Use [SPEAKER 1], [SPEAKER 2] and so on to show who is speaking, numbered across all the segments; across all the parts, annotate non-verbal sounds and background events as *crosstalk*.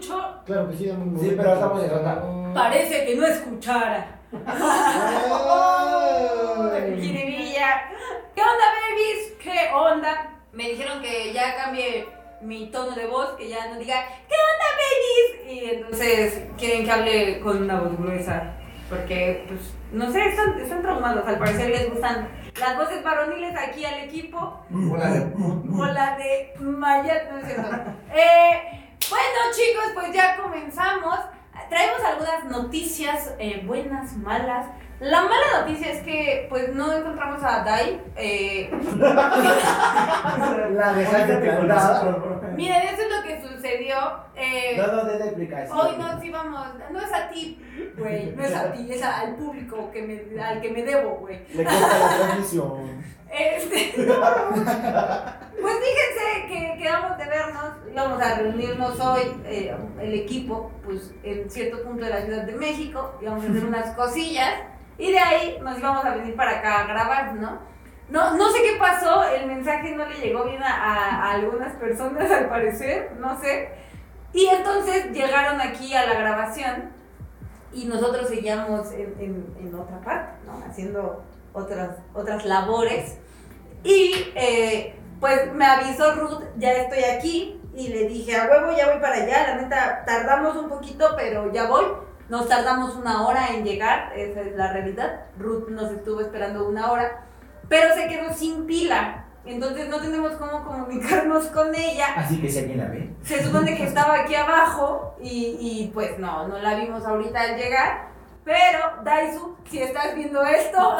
[SPEAKER 1] escucho.
[SPEAKER 2] Claro que sí, un
[SPEAKER 3] Sí, pero estamos en otra.
[SPEAKER 1] Parece que no escuchara. *laughs* Jiribilla. ¿Qué onda, babies? ¿Qué onda? Me dijeron que ya cambie mi tono de voz, que ya no diga ¿Qué onda, babies? Y entonces quieren que hable con una voz gruesa. Porque, pues, no sé, están, están traumados. Al parecer les gustan las voces varoniles aquí al equipo.
[SPEAKER 3] Hola de
[SPEAKER 1] O la de Maya, no es cierto. Eh, bueno, chicos, pues ya comenzamos. Traemos algunas noticias eh, buenas, malas. La mala noticia es que pues no encontramos a Dai. Eh, *laughs*
[SPEAKER 3] La dejaste
[SPEAKER 1] miren, eso es lo que sucedió. Eh,
[SPEAKER 3] No, no, de la explicación.
[SPEAKER 1] Hoy no, sí vamos, no es a ti, güey, no es a ti, es al público que me, al que me debo, güey.
[SPEAKER 2] Le corta la transmisión. *laughs*
[SPEAKER 1] Este, *laughs* pues fíjense que quedamos de vernos, íbamos a reunirnos hoy, eh, el equipo, pues en cierto punto de la Ciudad de México, íbamos a hacer *laughs* unas cosillas y de ahí nos íbamos a venir para acá a grabar, ¿no? No, no sé qué pasó, el mensaje no le llegó bien a, a- a algunas personas al parecer, no sé. Y entonces llegaron aquí a la grabación y nosotros seguíamos en, en- en otra parte, ¿no? Haciendo otras, otras labores. Y eh, pues me avisó Ruth, ya estoy aquí. Y le dije, a huevo, ya voy para allá. La neta, tardamos un poquito, pero ya voy. Nos tardamos una hora en llegar, esa es la realidad. Ruth nos estuvo esperando una hora, pero se quedó sin pila. Entonces no tenemos cómo comunicarnos con ella.
[SPEAKER 3] Así que si alguien la ve.
[SPEAKER 1] Se supone que *laughs* estaba aquí abajo y, y, pues no, no la vimos ahorita al llegar. Pero, Daisu, si estás viendo esto,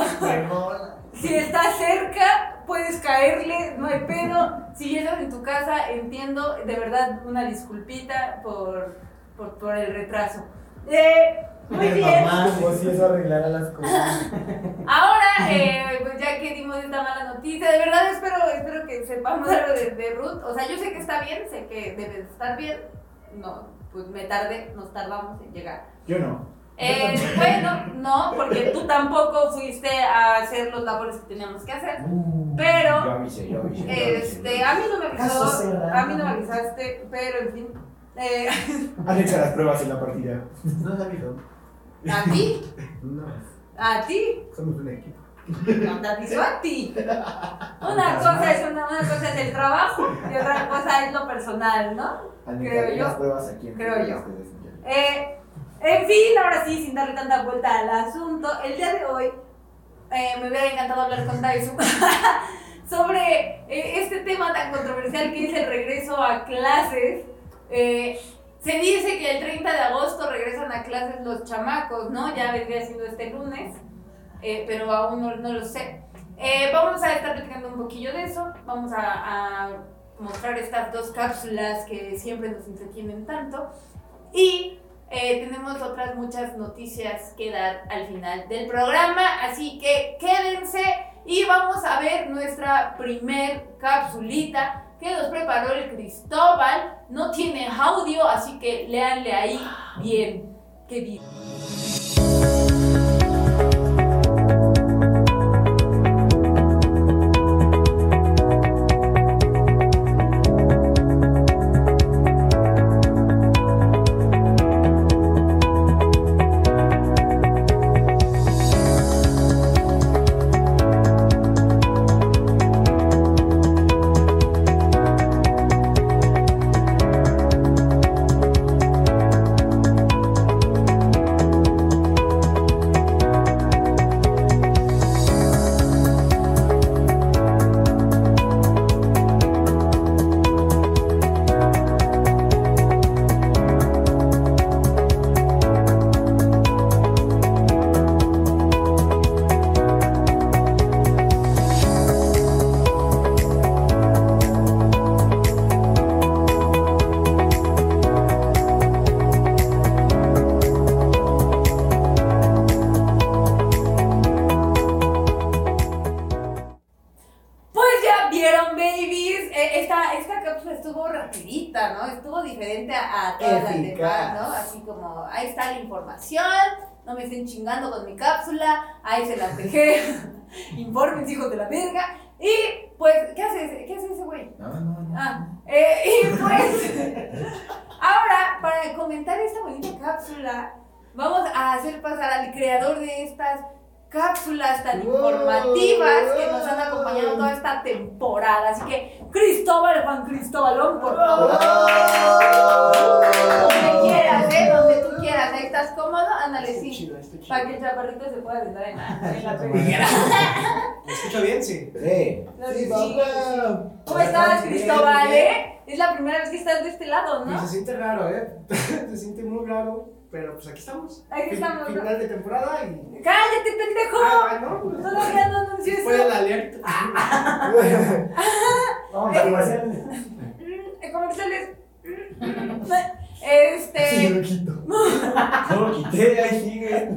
[SPEAKER 1] si estás cerca, puedes caerle, no hay pedo. Si estás en tu casa, entiendo, de verdad, una disculpita por, por, por el retraso. Eh, muy bien.
[SPEAKER 2] Como si eso arreglara las cosas. *laughs*
[SPEAKER 1] Ahora, eh, pues ya que dimos esta mala noticia, de verdad espero, espero que sepamos algo de, de Ruth. O sea, yo sé que está bien, sé que debe de estar bien. No, pues me tardé, nos tardamos en llegar.
[SPEAKER 2] Yo no.
[SPEAKER 1] Eh, bueno, no, porque tú tampoco fuiste a hacer los labores que teníamos que hacer. Pero,
[SPEAKER 3] Yo avisé, yo avisé. yo avisé.
[SPEAKER 1] Este, a mí no me avisó, a mí no me avisaste, pero en fin. Eh, *laughs*
[SPEAKER 2] Han hecho las pruebas en la partida. *laughs*
[SPEAKER 3] No sabido.
[SPEAKER 1] a ti,
[SPEAKER 2] No.
[SPEAKER 1] a ti,
[SPEAKER 2] Somos un equipo.
[SPEAKER 1] no te avisó a ti. Una cosa es una, una cosa es el trabajo y otra cosa es lo personal, ¿no?
[SPEAKER 2] Han
[SPEAKER 1] Creo yo.
[SPEAKER 2] las pruebas aquí en
[SPEAKER 1] Creo yo. Eh, en fin, ahora sí, sin darle tanta vuelta al asunto, el día de hoy eh, me hubiera encantado hablar con Daisu *laughs* sobre eh, este tema tan controversial que es el regreso a clases. Eh, se dice que el 30 de agosto regresan a clases los chamacos, ¿no? Ya vendría siendo este lunes, pero aún no, no lo sé. Vamos a estar platicando un poquillo de eso, vamos a, a mostrar estas dos cápsulas que siempre nos entretienen tanto y eh, tenemos otras muchas noticias que dar al final del programa, así que quédense y vamos a ver nuestra primer capsulita que nos preparó el Cristóbal. No tiene audio, así que léanle ahí bien. Qué bien. Con mi cápsula, ahí se las dejé. *laughs* Informes, hijos de la verga. Y pues, ¿qué hace ese, qué hace ese güey?
[SPEAKER 3] No, no, no.
[SPEAKER 1] Ah, eh, *laughs* y pues, Ahora, para comentar esta bonita cápsula, vamos a hacer pasar al creador de estas cápsulas tan informativas que nos han acompañado toda esta temporada. Así que, Cristóbal, Juan Cristóbalón, por favor. Donde quieras, ¿eh? Donde tú quieras. Ahí estás cómodo, ándale, sí.
[SPEAKER 2] Chido.
[SPEAKER 1] Para que el chaparrito se pueda sentar en la, en la *laughs*
[SPEAKER 4] ¿Me escucho bien? Sí.
[SPEAKER 3] Sí.
[SPEAKER 1] ¿Cómo estás, Cristóbal,
[SPEAKER 4] bien.
[SPEAKER 1] eh? Es la primera vez que estás de este lado,
[SPEAKER 4] Y se
[SPEAKER 1] ¿no?
[SPEAKER 4] siente raro, ¿eh? *laughs* se siente muy raro, pero pues aquí estamos.
[SPEAKER 1] Aquí estamos, ¿no?
[SPEAKER 4] Final de temporada y...
[SPEAKER 1] ¡Cállate, pendejo!
[SPEAKER 4] Ah, no, pues,
[SPEAKER 1] Todavía no anunció eso.
[SPEAKER 4] Fue el alerta. *laughs*
[SPEAKER 2] Vamos a comercial.
[SPEAKER 1] Mm, comerciales. Mm,
[SPEAKER 2] Sí,
[SPEAKER 1] Este.
[SPEAKER 2] lo quito. *laughs* No lo quité, ahí sigue.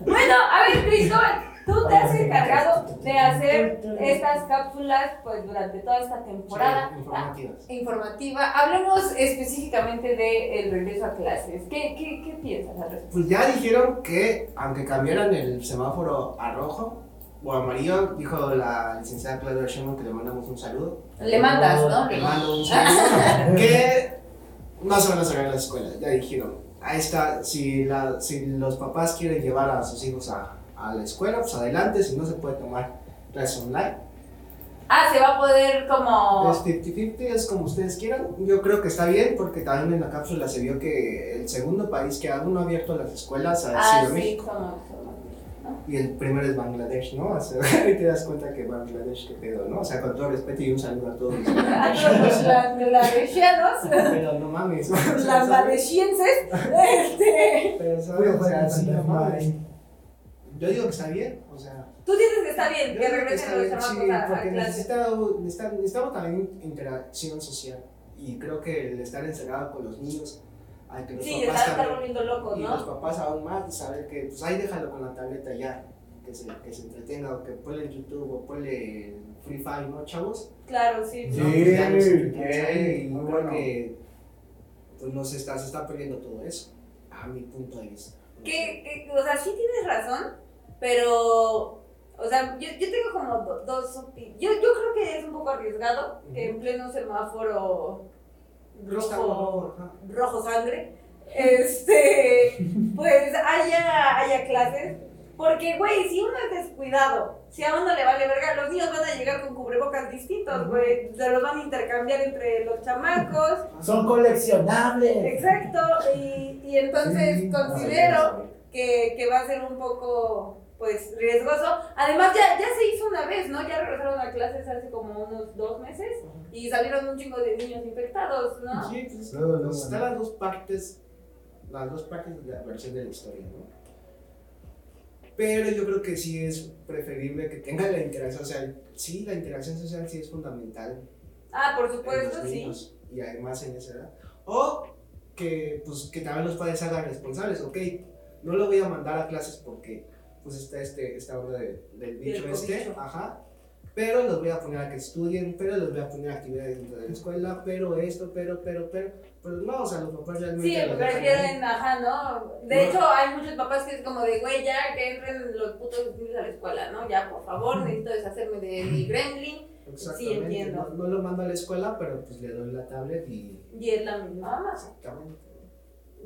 [SPEAKER 1] Bueno, a ver, Cristóbal, tú te has encargado de hacer estas cápsulas pues durante toda esta temporada
[SPEAKER 4] Sí, informativas.
[SPEAKER 1] ah, informativa. Hablemos específicamente del regreso a clases. ¿Qué, qué, qué piensas al respecto?
[SPEAKER 4] Pues ya dijeron que, aunque cambiaran el semáforo a rojo o amarillo, dijo la licenciada Claudia Sheinbaum que le mandamos un saludo.
[SPEAKER 1] Le mandas, ¿no?
[SPEAKER 4] Le mando un *laughs* saludo. que no se van a cerrar las escuelas, ya dijeron. Ahí está, si, la, si los papás quieren llevar a sus hijos a, a la escuela, pues adelante, si no se puede tomar clases online.
[SPEAKER 1] Ah, se va a poder como.
[SPEAKER 4] Es 50-50, es como ustedes quieran. Yo creo que está bien porque también en la cápsula se vio que el segundo país que aún no ha abierto las escuelas ha
[SPEAKER 1] Ah,
[SPEAKER 4] sido
[SPEAKER 1] sí,
[SPEAKER 4] México.
[SPEAKER 1] como. como-
[SPEAKER 4] Y el primero es Bangladesh, ¿no? *laughs* O sea, ahí te das cuenta que Bangladesh, qué pedo, ¿no? O sea, con todo respeto y un saludo a todos los *laughs*
[SPEAKER 1] A todos los bangladeshianos,
[SPEAKER 4] Pero no mames. *laughs*
[SPEAKER 1] bangladeshienses, este.
[SPEAKER 4] Pero, ¿sabes? O sea, sí, no mames. Yo digo que está bien, o sea.
[SPEAKER 1] Tú dices que está bien que regresen los chamacos
[SPEAKER 4] sí,
[SPEAKER 1] a,
[SPEAKER 4] porque necesita, necesita- necesitamos también interacción social. Y creo que el estar encerrado con los niños, hay que los
[SPEAKER 1] Sí,
[SPEAKER 4] papás
[SPEAKER 1] están
[SPEAKER 4] también-
[SPEAKER 1] volviendo locos,
[SPEAKER 4] Y los
[SPEAKER 1] ¿no?
[SPEAKER 4] papás aún más, saber que, pues ahí déjalo con la tableta ya, que se, que se entretenga, o que ponle YouTube, o ponle Free Fire, ¿no, chavos?
[SPEAKER 1] Claro, sí.
[SPEAKER 2] Sí.
[SPEAKER 4] ¿No? Pues ya no se
[SPEAKER 2] muy
[SPEAKER 4] creo
[SPEAKER 2] bueno.
[SPEAKER 4] que pues no se está, se está perdiendo todo eso, a mi punto de vista.
[SPEAKER 1] Que, que, o sea, sí tienes razón, pero, o sea, yo, yo tengo como do- dos opiniones. Yo, yo creo que es un poco arriesgado que en pleno semáforo rojo, rojo sangre, este, *laughs* pues haya, haya clases. Porque, güey, si uno es descuidado, si a uno le vale verga, los niños van a llegar con cubrebocas distintos, güey. Se los van a intercambiar entre los chamacos.
[SPEAKER 2] Son coleccionables.
[SPEAKER 1] Exacto. Y, y entonces
[SPEAKER 2] Sí,
[SPEAKER 1] considero que, que va a ser un poco pues riesgoso. Además ya, ya se hizo una vez, ¿no? Ya regresaron a clases hace como unos dos meses y salieron un chingo de niños infectados, ¿no?
[SPEAKER 4] Sí, pues, pues, están
[SPEAKER 2] ¿no?
[SPEAKER 4] las dos partes, las dos partes de la versión de la historia, ¿no? Pero yo creo que sí es preferible que tenga la interacción social. Sí, la interacción social sí es fundamental
[SPEAKER 1] Ah, por
[SPEAKER 4] en
[SPEAKER 1] supuesto,
[SPEAKER 4] los
[SPEAKER 1] sí.
[SPEAKER 4] niños y además en esa edad. O que, pues, que también los padres hagan responsables. Ok, no lo voy a mandar a clases porque pues está este, esta onda de- del bicho
[SPEAKER 1] Del
[SPEAKER 4] este, ajá. Pero los voy a poner a que estudien, pero los voy a poner actividades dentro de la escuela, pero esto, pero, pero, pero, pero no, o sea, los papás realmente
[SPEAKER 1] Sí, prefieren, ajá, ¿no? De hecho, hay muchos papás que es como de, güey, ya que entren los putos niños a la escuela, ¿no? Ya, por favor, necesito deshacerme de mi gremlin.
[SPEAKER 4] Exactamente,
[SPEAKER 1] Sí, entiendo.
[SPEAKER 4] No, no lo mando a la escuela, pero pues le doy la tablet y...
[SPEAKER 1] Y es la misma.
[SPEAKER 4] Exactamente.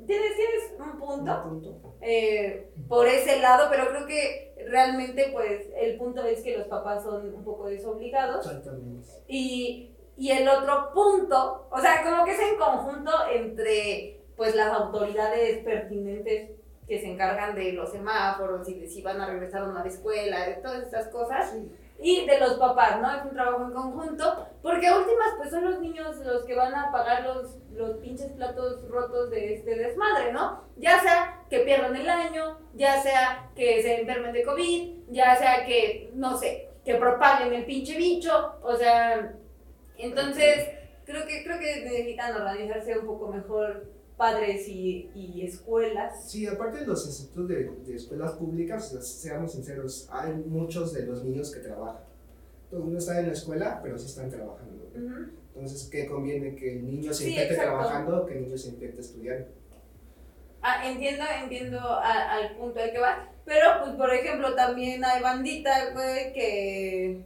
[SPEAKER 1] Tienes, tienes un punto.
[SPEAKER 4] Un punto.
[SPEAKER 1] eh, por ese lado, pero creo que realmente pues el punto es que los papás son un poco desobligados
[SPEAKER 4] Exactamente.
[SPEAKER 1] y, y el otro punto, o sea, como que es en conjunto entre pues las autoridades pertinentes que se encargan de los semáforos y de si van a regresar o no a la escuela, de todas estas cosas. Y de los papás, ¿no? Es un trabajo en conjunto, porque últimas pues son los niños los que van a pagar los, los pinches platos rotos de este desmadre, ¿no? Ya sea que pierdan el año, ya sea que se enfermen de COVID, ya sea que, no sé, que propaguen el pinche bicho, o sea, entonces creo que, creo que necesitan organizarse un poco mejor padres y, y escuelas.
[SPEAKER 4] Sí, aparte de los institutos de, de escuelas públicas, seamos sinceros, hay muchos de los niños que trabajan. Entonces no están en la escuela, pero sí están trabajando.
[SPEAKER 1] Ujú.
[SPEAKER 4] Entonces, ¿qué conviene? ¿Que el niño se
[SPEAKER 1] Sí,
[SPEAKER 4] infecte
[SPEAKER 1] exacto.
[SPEAKER 4] trabajando o que el niño se infecte estudiando?
[SPEAKER 1] Ah, entiendo, entiendo a- al punto al que va. Pero, pues, por ejemplo, también hay bandita, güey, que.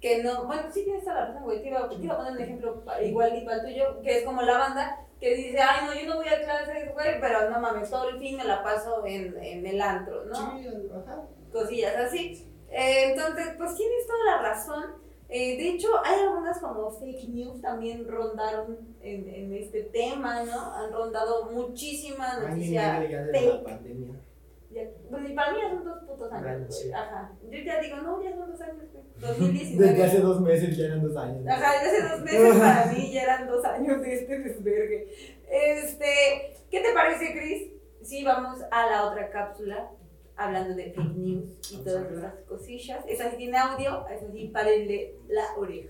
[SPEAKER 1] Que no. Bueno, sí tienes toda la razón, güey. Te iba, te iba a poner un ejemplo igual y para el tuyo, que es como la banda que dice, ay, no, yo no voy a clases, güey, pero no mames, todo el fin me la paso en, en el antro, ¿no?
[SPEAKER 4] Sí, ajá.
[SPEAKER 1] Cosillas así. Eh, entonces, pues tienes toda la razón. Eh, de hecho, hay algunas como fake news también rondaron en, en este tema, ¿no? Han rondado muchísimas noticias
[SPEAKER 4] de la pandemia.
[SPEAKER 1] Ya- Bueno, y para mí ya son dos putos años.
[SPEAKER 4] Bueno,
[SPEAKER 1] güey.
[SPEAKER 4] sí.
[SPEAKER 1] Ajá. Yo ya digo, no, ya son dos años, güey. *laughs*
[SPEAKER 2] Desde
[SPEAKER 1] 2019.
[SPEAKER 2] hace dos meses ya eran dos años.
[SPEAKER 1] Ajá, ya hace dos meses *laughs* para mí ya eran dos años de este desvergue. Este, ¿qué te parece, Chris? Sí, vamos a la otra cápsula hablando de fake news y todas esas cosillas. Esa sí tiene audio, esa sí párenle la oreja.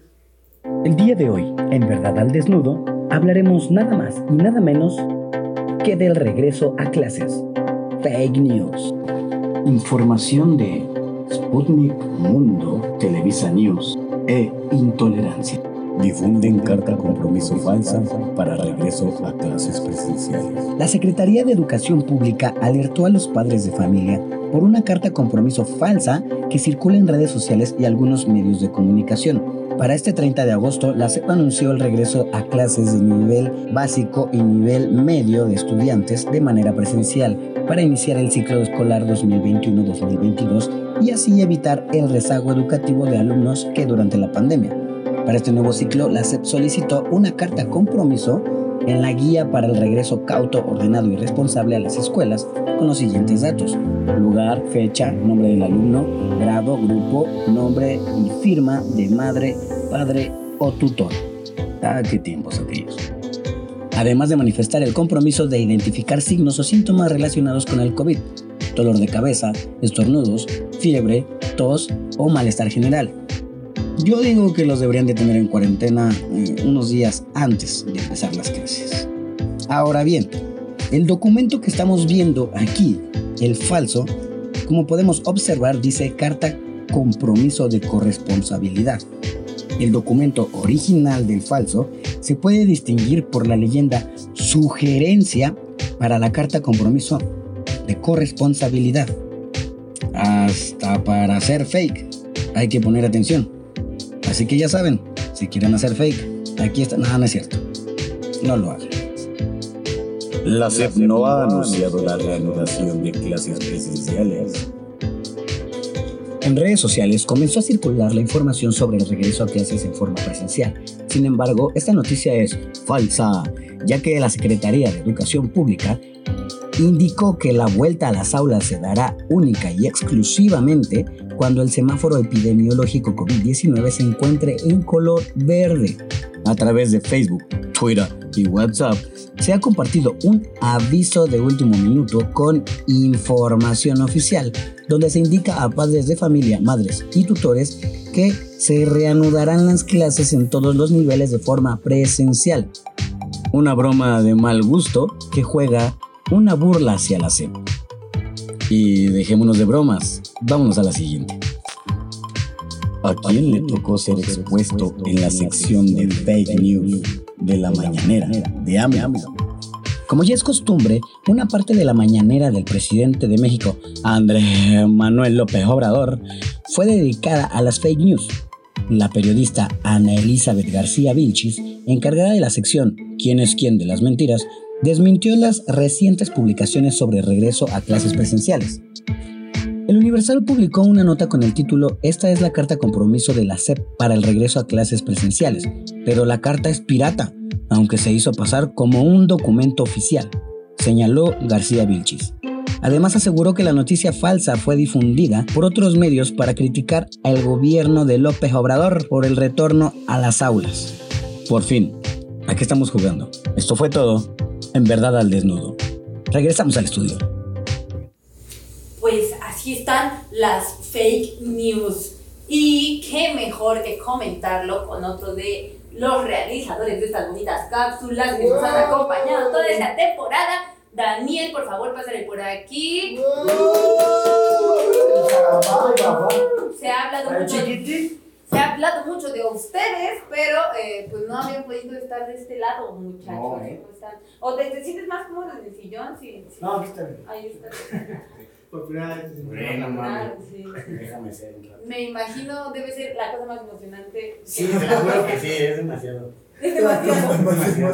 [SPEAKER 5] El día de hoy, en Verdad al Desnudo, hablaremos nada más y nada menos que del regreso a clases. Fake News. Información de Sputnik Mundo, Televisa News e Intolerancia.
[SPEAKER 6] Difunden carta compromiso falsa para regreso a clases presenciales.
[SPEAKER 5] La Secretaría de Educación Pública alertó a los padres de familia por una carta compromiso falsa que circula en redes sociales y algunos medios de comunicación. Para este 30 de agosto, la SEP anunció el regreso a clases de nivel básico y nivel medio de estudiantes de manera presencial para iniciar el ciclo escolar 2021-2022 y así evitar el rezago educativo de alumnos que durante la pandemia. Para este nuevo ciclo, la SEP solicitó una carta compromiso en la guía para el regreso cauto, ordenado y responsable a las escuelas con los siguientes datos. Lugar, fecha, nombre del alumno, grado, grupo, nombre y firma de madre, padre o tutor. Ah, qué tiempos aquellos. Además de manifestar el compromiso de identificar signos o síntomas relacionados con el COVID, dolor de cabeza, estornudos, fiebre, tos o malestar general. Yo digo que los deberían de tener en cuarentena eh, unos días antes de empezar las. Ahora bien, el documento que estamos viendo aquí, el falso, como podemos observar, dice carta compromiso de corresponsabilidad. El documento original del falso se puede distinguir por la leyenda sugerencia para la carta compromiso de corresponsabilidad. Hasta para hacer fake hay que poner atención. Así que ya saben, si quieren hacer fake, aquí está. No, no es cierto. No lo hagan.
[SPEAKER 6] La SEP no ha anunciado la reanudación de clases presenciales.
[SPEAKER 5] En redes sociales comenzó a circular la información sobre el regreso a clases en forma presencial. Sin embargo, esta noticia es falsa, ya que la Secretaría de Educación Pública indicó que la vuelta a las aulas se dará única y exclusivamente cuando el semáforo epidemiológico COVID-19 se encuentre en color verde. A través de Facebook, Twitter y WhatsApp se ha compartido un aviso de último minuto con información oficial, donde se indica a padres de familia, madres y tutores que se reanudarán las clases en todos los niveles de forma presencial. Una broma de mal gusto que juega una burla hacia la SEP. Y dejémonos de bromas, vámonos a la siguiente.
[SPEAKER 6] ¿A quién le tocó ser expuesto en la sección de fake news de la mañanera de AMLO?
[SPEAKER 5] Como ya es costumbre, una parte de la mañanera del presidente de México, Andrés Manuel López Obrador, fue dedicada a las fake news. La periodista Ana Elizabeth García Vilchis, encargada de la sección ¿Quién es quién de las mentiras?, desmintió las recientes publicaciones sobre regreso a clases presenciales. El Universal publicó una nota con el título Esta es la carta compromiso de la SEP para el regreso a clases presenciales, pero la carta es pirata, aunque se hizo pasar como un documento oficial, señaló García Vilchis. Además aseguró que la noticia falsa fue difundida por otros medios para criticar al gobierno de López Obrador por el retorno a las aulas. Por fin, ¿a qué estamos jugando? Esto fue todo, en verdad al desnudo. Regresamos al estudio.
[SPEAKER 1] Pues así están las fake news. Y qué mejor que comentarlo con otro de los realizadores de estas bonitas cápsulas que nos han acompañado toda esta temporada. Daniel, por favor, pásale por aquí. Se ha hablado mucho.
[SPEAKER 2] chiquiti.
[SPEAKER 1] se ha hablado mucho de ustedes, pero eh, pues no habían podido estar de este lado, muchachos.
[SPEAKER 7] No, ¿eh?
[SPEAKER 1] ¿Cómo están? ¿O te, te sientes más cómodo en el sillón? Sí, sí.
[SPEAKER 7] No, aquí está bien.
[SPEAKER 1] Ahí está. *laughs*
[SPEAKER 4] Por primera vez.
[SPEAKER 7] Bueno,
[SPEAKER 1] sí. *laughs*
[SPEAKER 7] Déjame ser un rato.
[SPEAKER 1] Me imagino debe ser la cosa más emocionante.
[SPEAKER 7] Sí, juro que sí, es demasiado.
[SPEAKER 1] Es demasiado.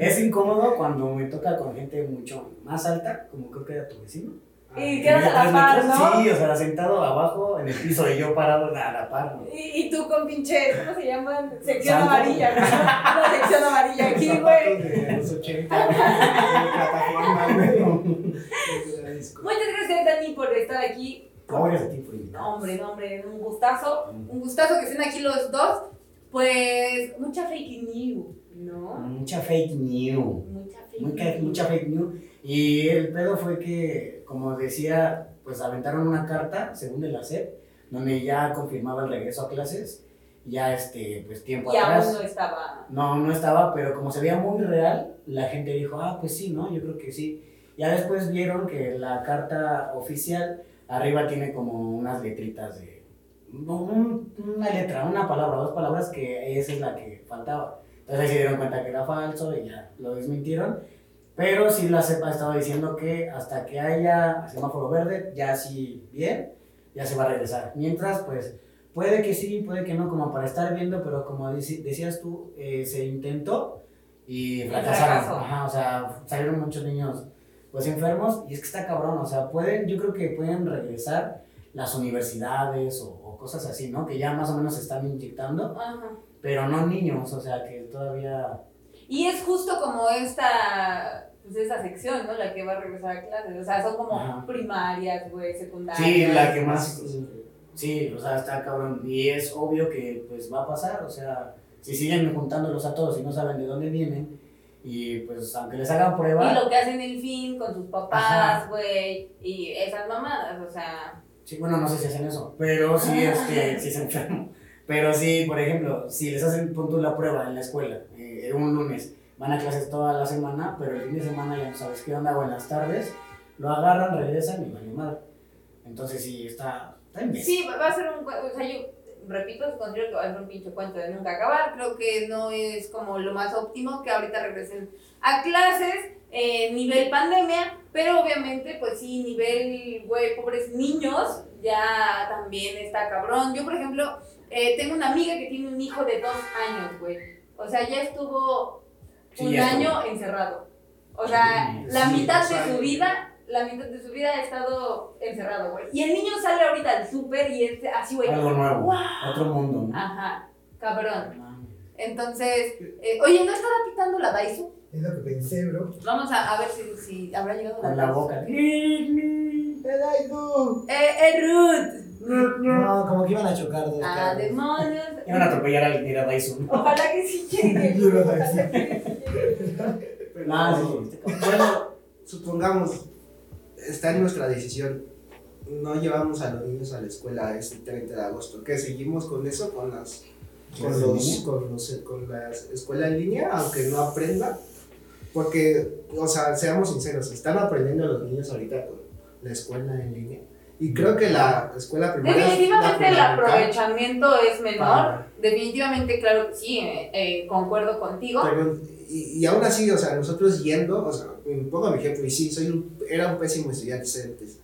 [SPEAKER 7] Es incómodo cuando me toca con gente mucho más alta, como creo que era tu vecino.
[SPEAKER 1] Y quedas a la par, ¿no?
[SPEAKER 7] Sí, o sea, sentado abajo en el piso y yo parado a la par. ¿no?
[SPEAKER 1] Y, y tú con pinche, ¿cómo se llama? Sección
[SPEAKER 7] Santo.
[SPEAKER 1] amarilla, ¿no? Una sección amarilla aquí, güey.
[SPEAKER 4] de los 80, de plataforma, güey. *laughs*
[SPEAKER 1] Muchas gracias, Dani, por estar aquí.
[SPEAKER 7] Gracias a ti por invitar.
[SPEAKER 1] No, hombre, no, hombre, un gustazo. Un gustazo que estén aquí los dos. Pues, mucha fake news, ¿no?
[SPEAKER 7] Mucha fake news.
[SPEAKER 1] Mucha fake
[SPEAKER 7] Mucha,
[SPEAKER 1] news.
[SPEAKER 7] mucha fake news. Y el pedo fue que, como decía, pues aventaron una carta, según de la SEP, donde ya confirmaba el regreso a clases. Ya, este, pues tiempo
[SPEAKER 1] Y
[SPEAKER 7] atrás.
[SPEAKER 1] aún no estaba.
[SPEAKER 7] No, no estaba, pero como se veía muy real, la gente dijo, ah, pues sí, ¿no? Yo creo que sí. Ya después vieron que la carta oficial arriba tiene como unas letritas de... un- una letra, una palabra, dos palabras, que esa es la que faltaba. Entonces ahí se dieron cuenta que era falso y ya lo desmintieron. Pero sí la CEPA estaba diciendo que hasta que haya semáforo verde, ya sí bien, ya se va a regresar. Mientras, pues, puede que sí, puede que no, como para estar viendo, pero como decías tú, eh, se intentó y fracasaron. Ajá, o sea, salieron muchos niños pues enfermos y es que está cabrón, o sea, pueden, yo creo que pueden regresar las universidades o, o cosas así, ¿no? Que ya más o menos se están inyectando,
[SPEAKER 1] Ajá.
[SPEAKER 7] pero no niños, o sea, que todavía...
[SPEAKER 1] Y es justo como esta, pues esa sección, ¿no? La que va a regresar a clases. O sea, son como
[SPEAKER 7] Ajá.
[SPEAKER 1] primarias, güey, secundarias.
[SPEAKER 7] Sí, la que más... Sí, o sea, está cabrón. Y es obvio que pues va a pasar, o sea, si siguen juntándolos a todos y no saben de dónde vienen, y pues aunque les hagan prueba...
[SPEAKER 1] Y lo que hacen el fin con sus papás, güey, y esas mamadas, o sea.
[SPEAKER 7] Sí, bueno, no sé si hacen eso, pero sí, este, *laughs* sí se enferman. Pero sí, por ejemplo, si les hacen punto la prueba en la escuela, eh, un lunes, van a clases toda la semana, pero el fin de semana ya no sabes qué onda, o en las tardes, lo agarran, regresan y vale madre. Entonces sí, está, está imbécil.
[SPEAKER 1] Sí, va a ser un. O sea, yo repito, considero que va a ser un pinche cuento de nunca acabar. Creo que no es como lo más óptimo que ahorita regresen a clases, eh, nivel pandemia, pero obviamente, pues sí, nivel, güey, pobres niños, ya también está cabrón. Yo, por ejemplo, eh, tengo una amiga que tiene un hijo de dos años, güey. O sea, ya estuvo
[SPEAKER 7] Sí,
[SPEAKER 1] un
[SPEAKER 7] ya
[SPEAKER 1] año
[SPEAKER 7] estuvo.
[SPEAKER 1] encerrado. O sea,
[SPEAKER 7] Sí,
[SPEAKER 1] la
[SPEAKER 4] sí,
[SPEAKER 1] mitad de su vida, la mitad de su vida ha estado encerrado, güey. Y el niño sale ahorita al súper y es así, güey.
[SPEAKER 7] Algo nuevo,
[SPEAKER 1] ¡Wow!
[SPEAKER 7] otro mundo. ¿no?
[SPEAKER 1] Ajá, cabrón. Entonces, eh, oye, ¿no estará pitando la Daisu?
[SPEAKER 2] Es lo que pensé, bro.
[SPEAKER 1] Vamos a, a ver si, si habrá llegado la
[SPEAKER 7] Con la boca.
[SPEAKER 1] Eh, eh, Ruth.
[SPEAKER 2] No, como que iban a chocar dos
[SPEAKER 1] Ah,
[SPEAKER 2] carros.
[SPEAKER 1] demonios.
[SPEAKER 7] Iban a atropellar a Dyson.
[SPEAKER 1] Ojalá que sí llegue. *laughs*
[SPEAKER 2] Yo lo
[SPEAKER 1] Ojalá que sí llegue.
[SPEAKER 4] Pero,
[SPEAKER 7] Ah, sí,
[SPEAKER 4] bueno, supongamos, está en nuestra decisión. No llevamos a los niños a la escuela este 30 de agosto. ¿Qué seguimos con eso? Con las con
[SPEAKER 7] ¿En
[SPEAKER 4] los con los con la escuela en línea, aunque no aprendan. Porque, o sea, seamos sinceros, están aprendiendo los niños ahorita con la escuela en línea. Y creo que la escuela primaria. es
[SPEAKER 1] Definitivamente el
[SPEAKER 4] fundamental
[SPEAKER 1] aprovechamiento es menor.
[SPEAKER 4] para-
[SPEAKER 1] Definitivamente, claro que sí, eh, eh, concuerdo contigo.
[SPEAKER 4] Pero, y, y aún así, o sea, nosotros yendo, o sea, pongo mi ejemplo, y sí, soy un, era un pésimo estudiante antes.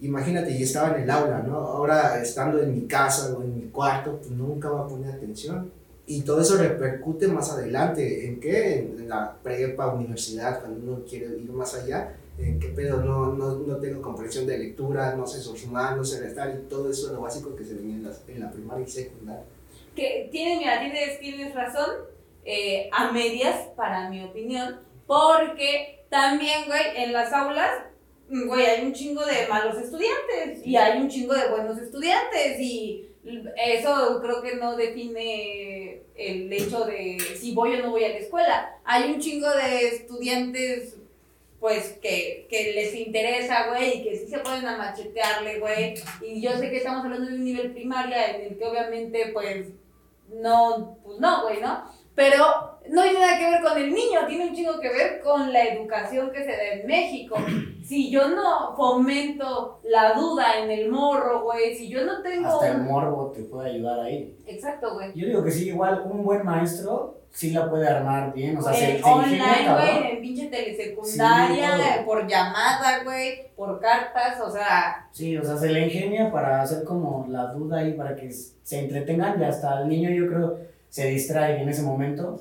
[SPEAKER 4] Imagínate, y estaba en el aula, ¿no? Ahora estando en mi casa o en mi cuarto, pues nunca va a poner atención. Y todo eso repercute más adelante. ¿En qué? En la prepa, universidad, cuando uno quiere ir más allá. ¿En qué pedo? No, no, no tengo comprensión de lectura, no sé sumar, no sé restar y todo eso lo básico que se venía en, las- en la primaria y secundaria.
[SPEAKER 1] Que tienes, mira, tienes, tienes razón, eh, a medias, para mi opinión, porque también, güey, en las aulas, güey, hay un chingo de malos estudiantes y hay un chingo de buenos estudiantes y eso creo que no define el hecho de si voy o no voy a la escuela. Hay un chingo de estudiantes pues que, que les interesa, güey, y que sí se pueden a machetearle, güey. Y yo sé que estamos hablando de un nivel primaria en el que obviamente, pues, no, pues no, güey, ¿no? Pero no tiene nada que ver con el niño, tiene un chingo que ver con la educación que se da en México. Si yo no fomento la duda en el morro, güey, si yo no tengo...
[SPEAKER 7] Hasta el morbo te puede ayudar ahí.
[SPEAKER 1] Exacto, güey.
[SPEAKER 7] Yo digo que sí, igual un buen maestro sí la puede armar bien. O sea, se, se
[SPEAKER 1] online, güey, en pinche telesecundaria,
[SPEAKER 7] Sí,
[SPEAKER 1] por llamada, güey, por cartas, o sea,
[SPEAKER 7] Sí, o sea, se le ingenia para hacer como la duda ahí, para que se entretengan y hasta el niño yo creo se distrae en ese momento.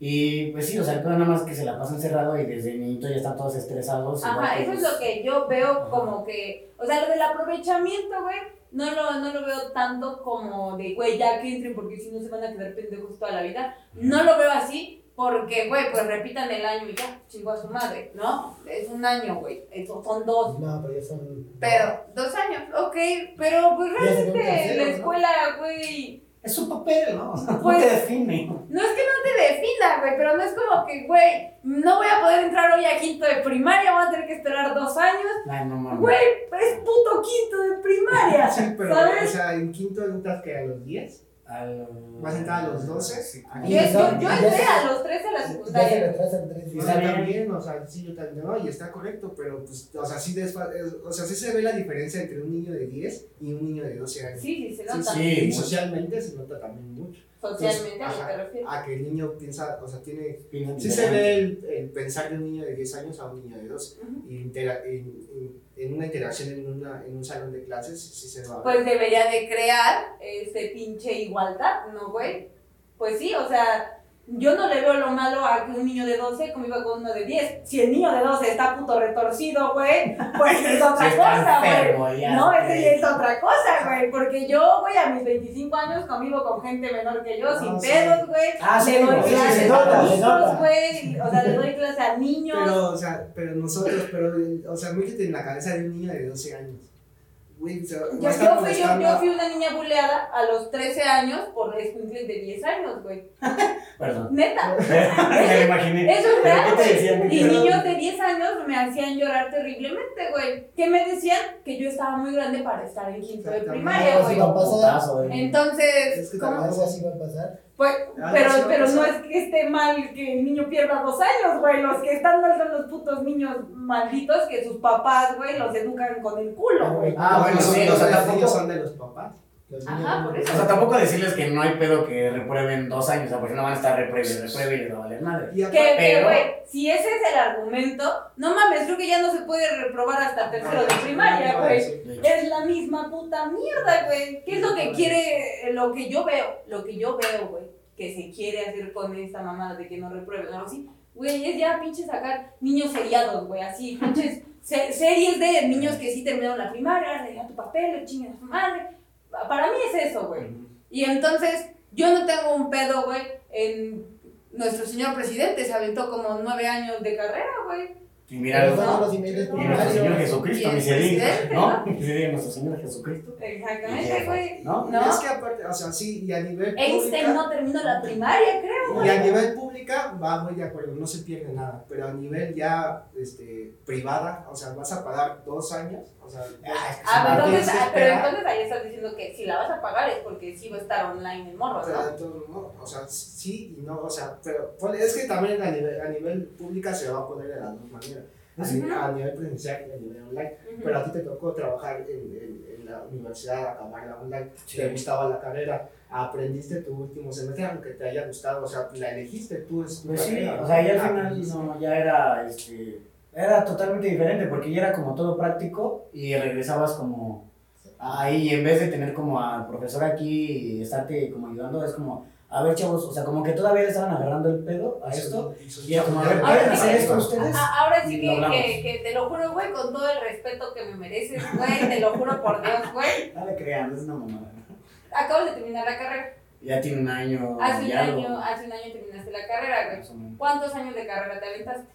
[SPEAKER 7] Y pues sí, o sea, el nada más que se la pasa encerrado y desde niñito ya están todos estresados.
[SPEAKER 1] ajá, eso es lo que yo veo
[SPEAKER 7] Ajá.
[SPEAKER 1] como que, o sea, lo del aprovechamiento, güey, no lo, no lo veo tanto como de, güey, ya que entren porque si no se van a quedar pendejos toda la vida. No lo veo así porque, güey, pues repitan el año y ya, chingó a su madre, ¿no? Es un año, güey, son dos.
[SPEAKER 2] No, pero ya son.
[SPEAKER 1] Pero, dos años, ok, pero pues realmente la escuela, güey,
[SPEAKER 7] Es un papel, ¿no? O sea,
[SPEAKER 1] Pues- *laughs*
[SPEAKER 7] no te define.
[SPEAKER 1] No es que no te defina, güey, pero no es como que, güey, no voy a poder entrar hoy a quinto de primaria, voy a tener que esperar dos años.
[SPEAKER 7] Ay, no mames.
[SPEAKER 1] Güey, es puto quinto de primaria. *laughs*
[SPEAKER 4] Sí, pero,
[SPEAKER 1] ¿Sabes?
[SPEAKER 4] o sea, en quinto entras que a los 10.
[SPEAKER 7] Al-
[SPEAKER 4] ¿Vas a entrar a los 12?
[SPEAKER 7] Sí.
[SPEAKER 1] Yo, yo, yo entré a los 13 a la secundaria.
[SPEAKER 4] Sí,
[SPEAKER 2] días.
[SPEAKER 7] Está bien.
[SPEAKER 4] también, o sea, sí, yo también, no, y está correcto, pero pues, o sea, sí, desfa- es- o sea, sí se ve la diferencia entre un niño de 10 y un niño de 12 años.
[SPEAKER 1] Sí, sí, se
[SPEAKER 4] Sí,
[SPEAKER 1] nota.
[SPEAKER 7] sí.
[SPEAKER 4] Y socialmente se nota también mucho.
[SPEAKER 1] Socialmente, ¿a
[SPEAKER 4] Entonces,
[SPEAKER 1] qué te
[SPEAKER 4] ajá,
[SPEAKER 1] refieres?
[SPEAKER 4] A que el niño piensa, o sea, tiene... Sí se ve el, el pensar de un niño de 10 años a un niño de 12.
[SPEAKER 1] Ujú.
[SPEAKER 4] Y intera- en, en- en una interacción en, una, en un salón de clases, sí se va a ver.
[SPEAKER 1] Pues debería de crear este pinche igualdad, ¿no, güey? Pues sí, o sea, yo no le veo lo malo a que un niño de 12 conviva con uno de 10. Si el niño de 12 está puto retorcido, güey, pues es *laughs*
[SPEAKER 7] Sí,
[SPEAKER 1] otra cosa, güey. No, ese ya es otra cosa, güey. Porque yo, güey, a mis 25 años convivo con gente menor que yo,
[SPEAKER 4] Ah,
[SPEAKER 1] sin
[SPEAKER 4] sí.
[SPEAKER 1] pedos, güey.
[SPEAKER 7] Ah, sí,
[SPEAKER 1] le doy
[SPEAKER 7] sí, sí,
[SPEAKER 1] clases
[SPEAKER 2] se
[SPEAKER 1] a niños, güey. O sea, le doy clases a niños.
[SPEAKER 4] Pero, o sea, pero nosotros, pero, o sea, métete en la cabeza de un niño de 12 años. Güey, o sea, va
[SPEAKER 1] Yo, fui, yo, yo fui una niña buleada a los 13 años por escuincles de 10 años, güey. *laughs*
[SPEAKER 7] Perdón.
[SPEAKER 1] Neta. *laughs*
[SPEAKER 7] Me lo imaginé.
[SPEAKER 1] Eso es
[SPEAKER 7] ¿Pero
[SPEAKER 1] real,
[SPEAKER 7] qué
[SPEAKER 1] güey. Y
[SPEAKER 7] ¿Qué
[SPEAKER 1] niños de 10 años me hacían llorar terriblemente, güey. Que me decían que yo estaba muy grande para estar en quinto de primaria, güey. Entonces,
[SPEAKER 2] así va a pasar.
[SPEAKER 1] Pues,
[SPEAKER 4] Ah,
[SPEAKER 1] pero, pero no es que esté mal que el niño pierda dos años, güey. Los que están mal son los putos niños malditos que sus papás, güey, los educan con el culo, güey.
[SPEAKER 7] Ah, bueno,
[SPEAKER 4] Los
[SPEAKER 7] sí,
[SPEAKER 4] niños
[SPEAKER 7] o
[SPEAKER 4] los
[SPEAKER 7] tampoco-
[SPEAKER 4] niños son de los papás.
[SPEAKER 2] Los
[SPEAKER 1] Ajá, por
[SPEAKER 7] O
[SPEAKER 1] eso.
[SPEAKER 7] sea, tampoco decirles que no hay pedo que reprueben dos años, o sea, porque no van a estar repruebe, repruebe y les va a valer madre.
[SPEAKER 1] Que,
[SPEAKER 7] Pero-
[SPEAKER 1] güey, si ese es el argumento, no mames, creo que ya no se puede reprobar hasta tercero de primaria, güey. Es la misma puta mierda, güey. ¿Qué es lo que quiere, lo que yo veo, lo que yo veo, güey, que se quiere hacer con esta mamada de que no reprueben o algo así? Güey, es ya pinche sacar niños seriados, güey, así, pinches se- series de niños que sí terminaron la primaria, le tu papel, le chingan a su madre. Para mí es eso, güey. Y entonces, yo no tengo un pedo, güey, en nuestro señor presidente, se aventó como nueve años de carrera, güey.
[SPEAKER 7] Y mira, los-
[SPEAKER 2] niveles
[SPEAKER 7] y nuestro Señor. Jesucristo,
[SPEAKER 1] Y el
[SPEAKER 7] ni se diga,
[SPEAKER 1] presidente,
[SPEAKER 7] ¿no? Diga nuestro Señor Jesucristo.
[SPEAKER 1] Exactamente, güey.
[SPEAKER 7] ¿No?
[SPEAKER 1] ¿No?
[SPEAKER 4] es que aparte, o sea, sí, y a nivel
[SPEAKER 1] Einstein
[SPEAKER 4] pública,
[SPEAKER 1] no terminó la primaria, creo.
[SPEAKER 4] y a nivel pública, va muy de acuerdo, no se pierde nada, pero a nivel ya, este, privada, o sea, vas a pagar dos años, o sea,
[SPEAKER 7] Ah, es que
[SPEAKER 1] Ah,
[SPEAKER 7] sí,
[SPEAKER 1] pero entonces, ah, pero entonces ahí estás diciendo que si la vas a pagar es porque sí va a estar online el morro,
[SPEAKER 4] pero
[SPEAKER 1] ¿no?
[SPEAKER 4] modos, o sea, sí y no, o sea, pero ponle- es que también a nivel, a nivel pública se va a poner de las dos maneras, a,
[SPEAKER 1] Ujú.
[SPEAKER 4] nivel- a nivel presencial y a nivel online.
[SPEAKER 1] Ujú.
[SPEAKER 4] Pero a ti te tocó trabajar en, en- en la universidad, acabarla online,
[SPEAKER 7] Sí.
[SPEAKER 4] te gustaba la carrera, aprendiste tu último semestre, aunque te haya gustado, o sea, la elegiste tú, es
[SPEAKER 7] Pues sí,
[SPEAKER 4] carrera,
[SPEAKER 7] o sea, ya al final no, ya era, este, era totalmente diferente, porque ya era como todo práctico y regresabas como ahí, y en vez de tener como al profesor aquí y estarte como ayudando, es como, a ver chavos, o sea, como que todavía le estaban agarrando el pedo a esto, y era como, a ver,
[SPEAKER 1] Ahora
[SPEAKER 7] ¿quieren
[SPEAKER 1] sí
[SPEAKER 7] hacer
[SPEAKER 1] que-
[SPEAKER 7] esto ustedes?
[SPEAKER 1] Ah, Ahora sí que, que, que te lo juro, güey, con todo el respeto que me mereces, güey, te lo juro por Dios, güey. *laughs*
[SPEAKER 7] No le crean, es una mamada.
[SPEAKER 1] Acabas de terminar la carrera.
[SPEAKER 7] Ya tiene un año.
[SPEAKER 1] Hace
[SPEAKER 7] y
[SPEAKER 1] un
[SPEAKER 7] algo,
[SPEAKER 1] año, hace un año terminaste la carrera, güey. ¿Cuántos años de carrera te aventaste?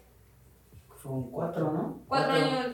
[SPEAKER 7] Son cuatro, ¿no?
[SPEAKER 1] Cuatro años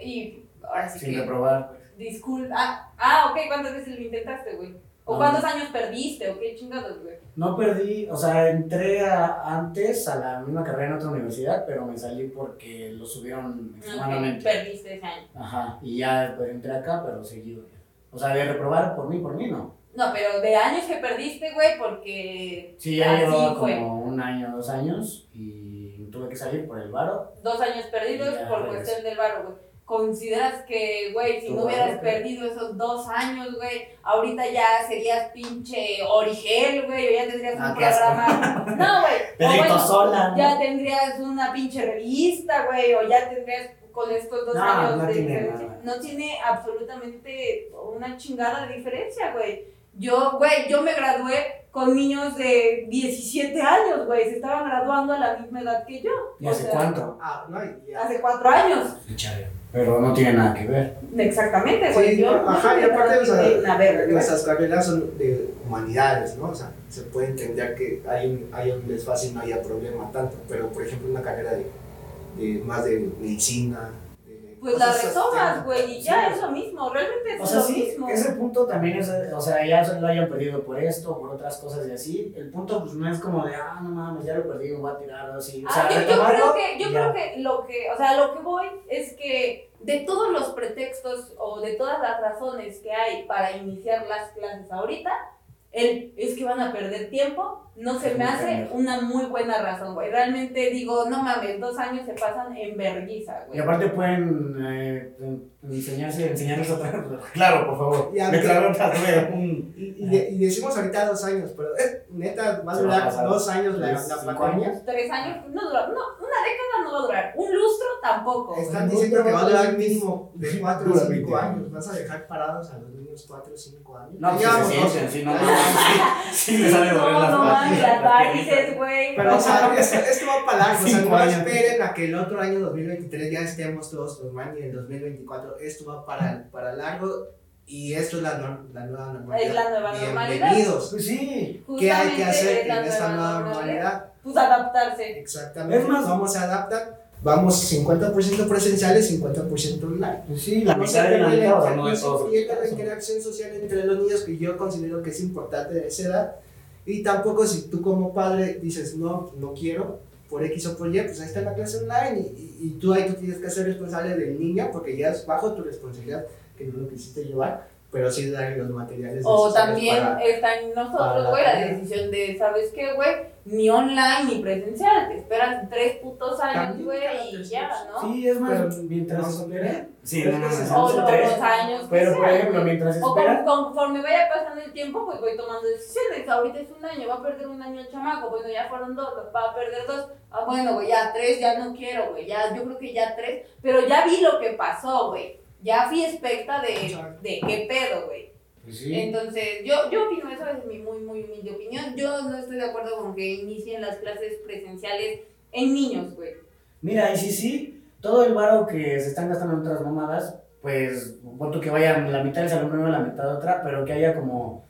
[SPEAKER 1] y ahora sí
[SPEAKER 7] Sin
[SPEAKER 1] que...
[SPEAKER 7] reprobar.
[SPEAKER 1] Disculpa. Ah, ah, ok, ¿cuántas veces lo intentaste, güey? ¿O
[SPEAKER 7] No.
[SPEAKER 1] cuántos años perdiste? ¿O qué chingados, güey?
[SPEAKER 7] No perdí, o sea, entré a- antes a la misma carrera en otra universidad, pero me salí porque lo subieron extremadamente.
[SPEAKER 1] perdiste ese año.
[SPEAKER 7] Ajá, y ya después entré acá, pero seguido. O sea, de reprobar por mí, por mí no.
[SPEAKER 1] No, pero de años que perdiste, güey, porque
[SPEAKER 7] Sí, ya llevaba como un año, dos años y tuve que salir por el varo.
[SPEAKER 1] Dos años perdidos por
[SPEAKER 7] regresé.
[SPEAKER 1] cuestión del barro, güey. ¿Consideras que, güey, si no hubieras perdido esos dos años, güey, ahorita ya serías pinche Origel, güey, o ya tendrías
[SPEAKER 7] Ah,
[SPEAKER 1] un programa. No, güey. bueno,
[SPEAKER 7] Sola.
[SPEAKER 1] Ya tendrías una pinche revista, güey, o ya tendrías con estos dos
[SPEAKER 7] No,
[SPEAKER 1] años
[SPEAKER 7] no
[SPEAKER 1] de
[SPEAKER 7] tiene
[SPEAKER 1] diferencia.
[SPEAKER 7] nada.
[SPEAKER 1] No tiene absolutamente una chingada de diferencia, güey. Yo, güey, yo me gradué con niños de 17 años, güey, se estaban graduando a la misma edad que yo.
[SPEAKER 7] ¿Y
[SPEAKER 1] O
[SPEAKER 7] hace
[SPEAKER 1] sea,
[SPEAKER 7] cuánto?
[SPEAKER 4] Ah, no, ya.
[SPEAKER 1] Hace cuatro años.
[SPEAKER 7] Pero no tiene nada que ver.
[SPEAKER 1] Exactamente, güey.
[SPEAKER 4] Sí,
[SPEAKER 1] yo
[SPEAKER 4] ajá, y aparte, o sea, nuestras carreras son de humanidades, ¿no? O sea, se puede entender que hay un, hay un desfase y no haya problema tanto, pero por ejemplo una carrera de, de más de medicina,
[SPEAKER 1] Pues la retomas, güey, y ya es lo mismo, realmente es
[SPEAKER 7] O sea,
[SPEAKER 1] lo
[SPEAKER 7] sí,
[SPEAKER 1] mismo.
[SPEAKER 7] ese punto también es, o sea, ya lo hayan perdido por esto, por otras cosas y así. El punto, pues no es como de, ah, no mames, ya lo perdí, me voy a tirar o así. O sea,
[SPEAKER 1] Ah, yo, yo creo que, yo creo que lo que, o sea, lo que voy es que de todos los pretextos o de todas las razones que hay para iniciar las clases ahorita, el es que van a perder tiempo, no se
[SPEAKER 7] Es
[SPEAKER 1] me hace una muy buena razón, güey. Realmente digo, no mames, dos años se pasan en vergüenza,
[SPEAKER 7] Y
[SPEAKER 1] güey.
[SPEAKER 7] aparte pueden eh, enseñarse, enseñarles otra *laughs* Claro, por favor.
[SPEAKER 4] Ya,
[SPEAKER 7] Me
[SPEAKER 4] que-
[SPEAKER 7] trago un.
[SPEAKER 4] Y, y, de- y decimos ahorita dos años, pero eh, neta va a
[SPEAKER 7] a
[SPEAKER 4] durar dos años la, la
[SPEAKER 7] cinco
[SPEAKER 4] pandemia.
[SPEAKER 7] años.
[SPEAKER 1] Tres años, no dura, no, una década no va a durar, un lustro tampoco.
[SPEAKER 4] Están
[SPEAKER 2] Pues,
[SPEAKER 4] diciendo
[SPEAKER 2] no,
[SPEAKER 4] que va a
[SPEAKER 2] no,
[SPEAKER 4] durar
[SPEAKER 2] no,
[SPEAKER 4] mínimo de *laughs* 4 o
[SPEAKER 2] dura
[SPEAKER 4] 5
[SPEAKER 2] 20
[SPEAKER 4] años. Vas a dejar parados a los niños 4 o 5 años.
[SPEAKER 7] No, pues
[SPEAKER 4] Ya
[SPEAKER 7] sí, no
[SPEAKER 4] Ya
[SPEAKER 7] mames. Sí, sí me sale doler
[SPEAKER 1] no,
[SPEAKER 7] las
[SPEAKER 1] no varices, güey.
[SPEAKER 4] Pero, o sea, esto, esto va para largo. O sea, no esperen a que el otro año 2023 ya estemos todos normal y en 2024 esto va para, para largo y esto es la, nor- la nueva normalidad.
[SPEAKER 1] Es la nueva normalidad.
[SPEAKER 4] Bienvenidos.
[SPEAKER 7] Pues sí.
[SPEAKER 4] ¿Qué hay
[SPEAKER 1] Justamente
[SPEAKER 4] que hacer en esta
[SPEAKER 1] nueva
[SPEAKER 4] nueva normalidad?
[SPEAKER 1] Pues adaptarse.
[SPEAKER 4] Exactamente.
[SPEAKER 7] Es más-
[SPEAKER 4] ¿Cómo se adapta? Vamos 50% presenciales, 50% online.
[SPEAKER 7] Pues sí, la mitad de la mitad, no es todo.
[SPEAKER 4] pierde la interacción social entre los niños que yo considero que es importante de esa edad. Y tampoco si tú como padre dices, no, no quiero, por X o por Y, pues ahí está la clase online y, y- y tú ahí tú tienes que ser responsable del niño porque ya es bajo tu responsabilidad que no lo quisiste llevar, pero sí darle los materiales
[SPEAKER 1] O también
[SPEAKER 4] para-
[SPEAKER 1] está en nosotros, güey, la decisión de, ¿sabes qué, güey? Ni online ni presencial. Te esperas tres putos años, güey, y ya. ¿no?
[SPEAKER 7] Sí, es más,
[SPEAKER 4] Pero
[SPEAKER 7] mientras
[SPEAKER 4] no
[SPEAKER 7] espera. Sí,
[SPEAKER 4] Pero
[SPEAKER 7] no,
[SPEAKER 4] es que
[SPEAKER 7] no,
[SPEAKER 4] se-
[SPEAKER 7] no,
[SPEAKER 1] O los
[SPEAKER 7] tres.
[SPEAKER 1] dos años.
[SPEAKER 7] Pero, por ejemplo, mientras
[SPEAKER 1] O
[SPEAKER 7] espera.
[SPEAKER 1] con- conforme vaya pasando el tiempo, pues voy tomando decisiones. Ahorita es un año, va a perder un año el chamaco. Bueno, ya fueron dos, va a perder dos. Ah, bueno, güey, ya tres, ya no quiero, güey. Ya, yo creo que ya tres. Pero ya vi lo que pasó, güey. Ya fui expecta de, de qué pedo, güey.
[SPEAKER 7] Pues sí.
[SPEAKER 1] Entonces, yo, yo opino eso, es mi muy, muy humilde opinión. Yo no estoy de acuerdo con que inicien las clases presenciales en niños, güey.
[SPEAKER 7] Mira, y sí, sí, todo el varo que se están gastando en otras mamadas, pues, tú que vayan la mitad del salón primero, la mitad de otra, pero que haya como,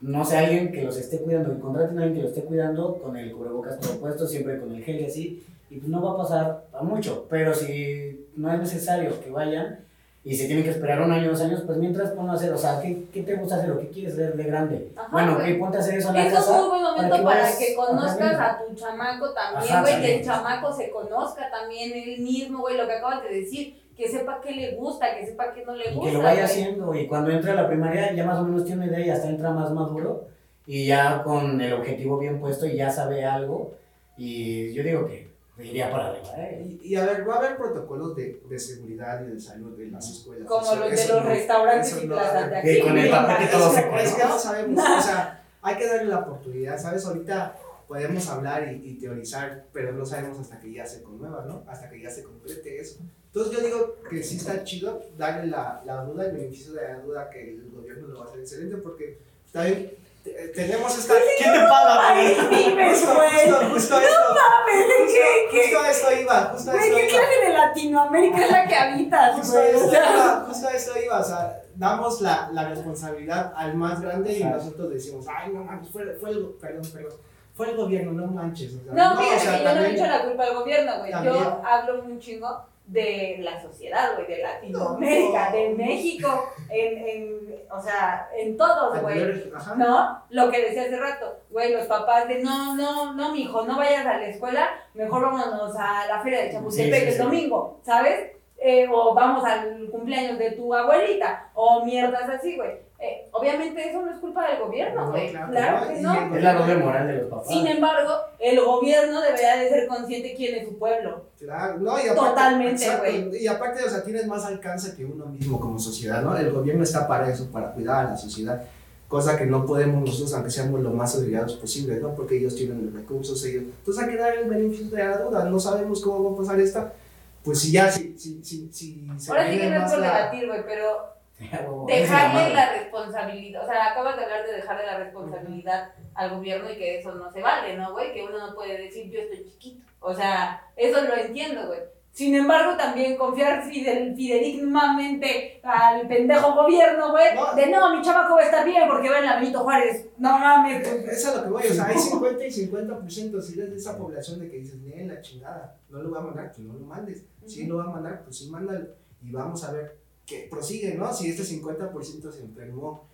[SPEAKER 7] no sé, alguien que los esté cuidando, que contraten a alguien que los esté cuidando con el cubrebocas todo puesto, siempre con el gel y así, y pues no va a pasar a mucho, pero si no es necesario que vayan y se tienen que esperar un año, dos años, pues mientras ponlo a hacer, o sea, ¿qué, qué te gusta hacer o qué quieres ver de grande?
[SPEAKER 1] Ajá,
[SPEAKER 7] bueno,
[SPEAKER 1] güey.
[SPEAKER 7] ok, ponte a hacer eso en la
[SPEAKER 1] Es un
[SPEAKER 7] casa.
[SPEAKER 1] muy buen momento
[SPEAKER 7] que
[SPEAKER 1] para
[SPEAKER 7] vayas
[SPEAKER 1] que conozcas a tu chamaco también, güey, que el chamaco se conozca también él mismo, güey, lo que acabas de decir, que sepa qué le gusta, que sepa qué no le
[SPEAKER 7] Y
[SPEAKER 1] gusta.
[SPEAKER 7] que lo vaya
[SPEAKER 1] güey.
[SPEAKER 7] haciendo y cuando entre a la primaria ya más o menos tiene una idea y hasta entra más maduro y ya con el objetivo bien puesto y ya sabe algo y yo digo que iría para arriba. ¿eh?
[SPEAKER 4] Y, y a ver, va a haber protocolos de, de seguridad y de salud en las escuelas.
[SPEAKER 1] Como
[SPEAKER 4] Eso-
[SPEAKER 1] los de los
[SPEAKER 4] no-
[SPEAKER 1] restaurantes y
[SPEAKER 4] no
[SPEAKER 1] plazas de aquí.
[SPEAKER 7] Que con el
[SPEAKER 1] güey.
[SPEAKER 7] tapete todo se
[SPEAKER 4] Es que no sabemos, *laughs* o sea, hay que darle la oportunidad, ¿sabes? Ahorita podemos hablar y, y teorizar, pero no sabemos hasta que ya se conmueva, ¿no? Hasta que ya se concrete eso. Entonces yo digo que sí está chido darle la, la duda, el beneficio de la duda que el gobierno lo va a hacer excelente porque te- tenemos esta...
[SPEAKER 7] ¿Quién te paga?
[SPEAKER 1] Vives, güey.
[SPEAKER 4] justo, justo esto,
[SPEAKER 1] ¿Qué, qué,
[SPEAKER 4] justo a esto iba, justo
[SPEAKER 1] güey, ¿qué clase de Latinoamérica es la que habitas,
[SPEAKER 4] Justo
[SPEAKER 1] güey? O
[SPEAKER 4] esto
[SPEAKER 1] sea,
[SPEAKER 4] iba, justo a esto iba, o sea, damos la, la responsabilidad al más grande y nosotros decimos, ay, no mames, fue, fue el, perdón, perdón, fue el gobierno, no manches. O sea,
[SPEAKER 1] No,
[SPEAKER 4] o
[SPEAKER 1] fíjate
[SPEAKER 4] sea,
[SPEAKER 1] que yo no he hecho la culpa al gobierno, güey. Yo hablo un chingo de la sociedad, güey, de Latinoamérica,
[SPEAKER 4] No.
[SPEAKER 1] de México, en, en, o sea, en todos, güey. ¿No? Lo que decía hace rato, güey, los papás de no, no, no, mijo, no vayas a la escuela, mejor vámonos a la feria de Chapultepec
[SPEAKER 7] Sí, sí,
[SPEAKER 1] el
[SPEAKER 7] sí.
[SPEAKER 1] domingo, ¿sabes? Eh, o vamos al cumpleaños de tu abuelita, o mierdas así, güey. eh, obviamente eso no es culpa del gobierno,
[SPEAKER 4] No,
[SPEAKER 1] güey.
[SPEAKER 4] claro,
[SPEAKER 1] Claro,
[SPEAKER 4] no,
[SPEAKER 1] que no.
[SPEAKER 7] Es la doble moral de los papás.
[SPEAKER 1] Sin embargo, el gobierno debería de ser consciente quién es su pueblo.
[SPEAKER 4] Claro, no, y aparte,
[SPEAKER 1] Totalmente, güey.
[SPEAKER 4] Y aparte, o sea, tienes más alcance que uno mismo como sociedad, ¿no? El gobierno está para eso, para cuidar a la sociedad, cosa que no podemos nosotros, aunque seamos lo más obligados posible, ¿no? Porque ellos tienen los recursos, ellos. Entonces hay que dar el beneficio de la duda, no sabemos cómo va a pasar esta. Pues si ya, si, si, si, si se
[SPEAKER 1] Ahora sí que no es por debatir, güey, pero *laughs*
[SPEAKER 7] dejarle
[SPEAKER 1] la responsabilidad, o sea, acabas de hablar de dejarle la responsabilidad al gobierno y que eso no se vale, ¿no, güey? Que uno no puede decir yo estoy chiquito. O sea, eso lo entiendo, güey. Sin embargo, también confiar fidel, fidedignamente al pendejo gobierno, güey,
[SPEAKER 4] No.
[SPEAKER 1] de no, mi chamaco va a estar bien porque ven a Benito Juárez. No mames,
[SPEAKER 4] Eso es a lo que voy, o sea, hay *laughs* 50 y 50% si eres de esa población de que dices, ni la chingada, no lo voy a mandar, pues no lo mandes. Si lo va a mandar, pues sí, mándalo. Y vamos a ver que prosigue, ¿no? Si este 50% se enfermó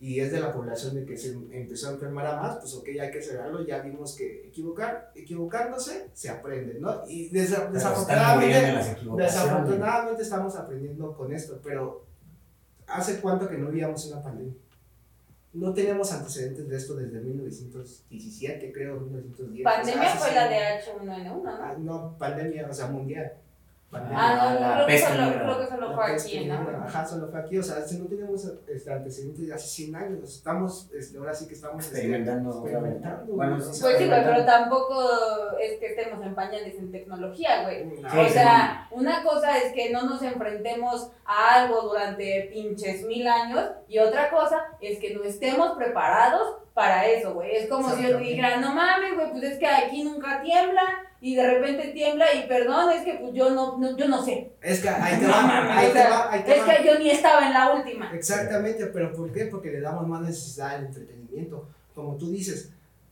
[SPEAKER 4] y es de la población de que se empezó a enfermar a más, pues ok, hay que cerrarlo. Ya vimos que equivocar, equivocándose se aprende, ¿no? Y desa- desafortunadamente, desafortunadamente estamos aprendiendo con esto, pero ¿hace cuánto que no vivíamos una pandemia? No teníamos antecedentes de esto desde 1917, creo, 1910.
[SPEAKER 1] Pandemia
[SPEAKER 4] O sea,
[SPEAKER 1] fue la de H1N1, ¿no?
[SPEAKER 4] Ah, no, pandemia, o sea, mundial.
[SPEAKER 1] Ah, no,
[SPEAKER 7] la
[SPEAKER 1] creo, que solo, creo que solo fue aquí, ¿no?
[SPEAKER 4] Ajá, solo fue aquí, o sea, si no tenemos este, antecedentes de hace 100 años, estamos, este, ahora sí que estamos este,
[SPEAKER 7] Experimentando.
[SPEAKER 4] experimentando.
[SPEAKER 7] Bueno, sí,
[SPEAKER 1] Pues sí, güey, pero tampoco es que estemos en pañales en tecnología, güey.
[SPEAKER 7] Sí,
[SPEAKER 1] O
[SPEAKER 7] sí.
[SPEAKER 1] sea, una cosa es que no nos enfrentemos a algo durante pinches mil años y otra cosa es que no estemos preparados para eso, güey. Es como si yo
[SPEAKER 4] Exactamente.
[SPEAKER 1] dijera, no mames, güey, pues es que aquí nunca tiembla y de repente tiembla y perdón, es que pues yo no, no- yo no sé.
[SPEAKER 4] Es que ahí *laughs* te
[SPEAKER 1] No
[SPEAKER 4] va,
[SPEAKER 1] mames,
[SPEAKER 4] ahí te va, ahí te
[SPEAKER 1] Es
[SPEAKER 4] va.
[SPEAKER 1] que yo ni estaba en la última.
[SPEAKER 4] Exactamente, pero ¿por qué? Porque le damos más necesidad al entretenimiento. Como tú dices,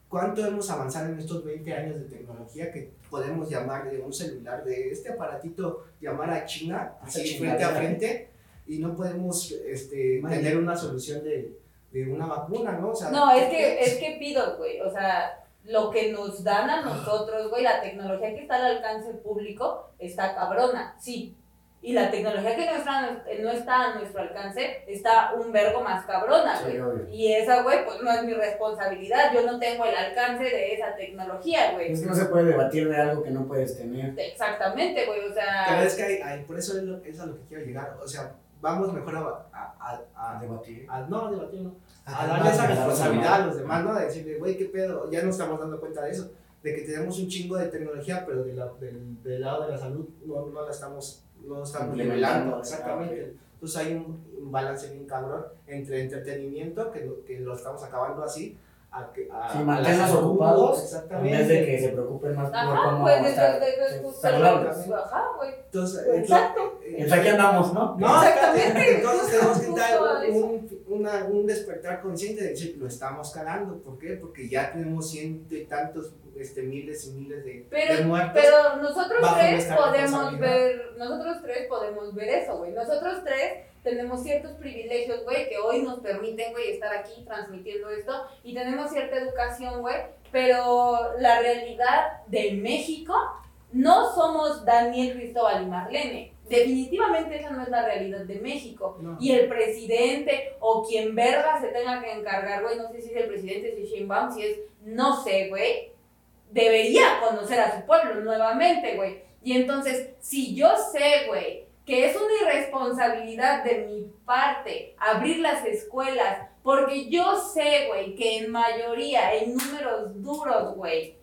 [SPEAKER 4] ¿cuánto hemos avanzado en estos 20 años de tecnología que podemos llamar de un celular, de este aparatito, llamar a China, así frente a frente, y no podemos este, tener una solución de, de una vacuna, ¿no? O sea,
[SPEAKER 1] No, es que, es que pido, güey, o sea, lo que nos dan a nosotros, güey, la tecnología que está al alcance público está cabrona, sí. Y la tecnología que no está, no está a nuestro alcance está un vergo más cabrona, güey.
[SPEAKER 7] Sí.
[SPEAKER 1] Y esa, güey, pues no es mi responsabilidad. Yo no tengo el alcance de esa tecnología, güey.
[SPEAKER 7] Es que no se puede debatir de algo que no puedes tener.
[SPEAKER 1] Exactamente, güey, o
[SPEAKER 4] Pero
[SPEAKER 1] sea.
[SPEAKER 4] es que hay, hay- por eso es, lo, es a lo que quiero llegar. O sea, vamos mejor a, a, a, a-
[SPEAKER 7] debatir.
[SPEAKER 4] a- no, a debatir no.
[SPEAKER 2] A
[SPEAKER 4] darle esa responsabilidad a los demás, ¿no? De decirle, güey, qué pedo, ya nos estamos dando cuenta de eso, de que tenemos un chingo de tecnología, pero de la- del, del lado de la salud no, no la estamos, no estamos nivelando, exactamente. Entonces hay un, balance bien cabrón entre entretenimiento, que lo, que lo estamos acabando así, a, que- a,
[SPEAKER 7] Sí, mantenernos ocupados, En
[SPEAKER 4] exactamente.
[SPEAKER 7] vez de que se preocupen más por
[SPEAKER 1] Ajá,
[SPEAKER 7] cómo
[SPEAKER 1] pues eso
[SPEAKER 7] estar
[SPEAKER 1] lo
[SPEAKER 7] saludables.
[SPEAKER 1] Ajá, güey.
[SPEAKER 4] Entonces,
[SPEAKER 1] Exacto.
[SPEAKER 4] eh,
[SPEAKER 7] Entonces aquí andamos, ¿no?
[SPEAKER 4] No,
[SPEAKER 1] Exactamente.
[SPEAKER 4] Entonces tenemos que dar un, una- un despertar consciente de decir, lo estamos cagando. ¿Por qué? Porque ya tenemos ciento y tantos, este, miles y miles de,
[SPEAKER 1] Pero-
[SPEAKER 4] de muertos.
[SPEAKER 1] Pero nosotros tres podemos ver, nosotros tres podemos ver eso, güey. Nosotros tres tenemos ciertos privilegios, güey, que hoy nos permiten, güey, estar aquí transmitiendo esto y tenemos cierta educación, güey, pero la realidad de México no somos Daniel Cristóbal y Marlene. Definitivamente esa no es la realidad de México.
[SPEAKER 4] No.
[SPEAKER 1] Y el presidente o quien verga se tenga que encargar, güey, no sé si es el presidente, si es Sheinbaum, si es, no sé, güey, debería conocer a su pueblo nuevamente, güey. Y entonces, si yo sé, güey, que es una irresponsabilidad de mi parte abrir las escuelas, porque yo sé, güey, que en mayoría, en números duros, güey,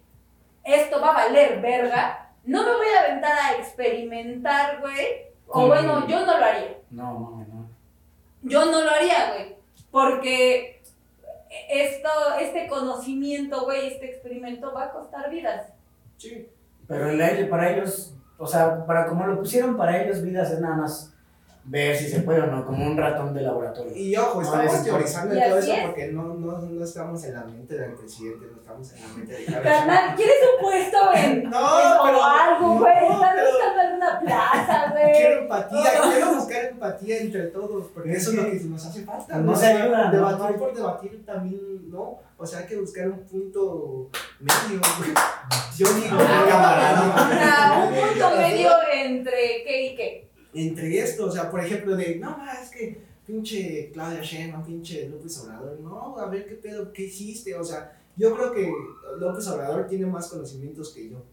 [SPEAKER 1] esto va a valer verga, no me voy a aventar a experimentar, güey. O bueno, yo no lo haría.
[SPEAKER 7] No, no, no.
[SPEAKER 1] Yo no lo haría, güey. Porque esto, este conocimiento, güey, este experimento va a costar vidas.
[SPEAKER 4] Sí.
[SPEAKER 7] Pero el aire para ellos, o sea, para como lo pusieron para ellos, vidas es nada más ver si se puede o no, como un ratón de laboratorio.
[SPEAKER 4] Y ojo, estamos
[SPEAKER 7] es-
[SPEAKER 4] teorizando todo eso
[SPEAKER 1] es.
[SPEAKER 4] porque no, no, no estamos en la mente del presidente, no estamos en la mente de
[SPEAKER 1] Carnal, ¿quieres un puesto *laughs* en,
[SPEAKER 4] No,
[SPEAKER 1] en-
[SPEAKER 4] pero-
[SPEAKER 1] o algo, güey?
[SPEAKER 4] no,
[SPEAKER 1] Estás
[SPEAKER 4] pero-
[SPEAKER 1] buscando alguna plaza, güey. *laughs*
[SPEAKER 4] Quiero empatía, *laughs* quiero buscar empatía entre todos, porque eso es lo que nos hace falta.
[SPEAKER 7] No se.
[SPEAKER 4] Debatir por debatir también, ¿no? O sea, hay que buscar un punto medio. güey. Yo digo,
[SPEAKER 7] Ah, camarada.
[SPEAKER 1] Un punto
[SPEAKER 4] medio
[SPEAKER 1] entre qué y qué.
[SPEAKER 4] Entre esto, o sea, por ejemplo, de, no, ma, es que pinche Claudia Sheinbaum, pinche López Obrador, no, a ver qué pedo, qué hiciste, o sea, yo creo que López Obrador tiene más conocimientos que yo,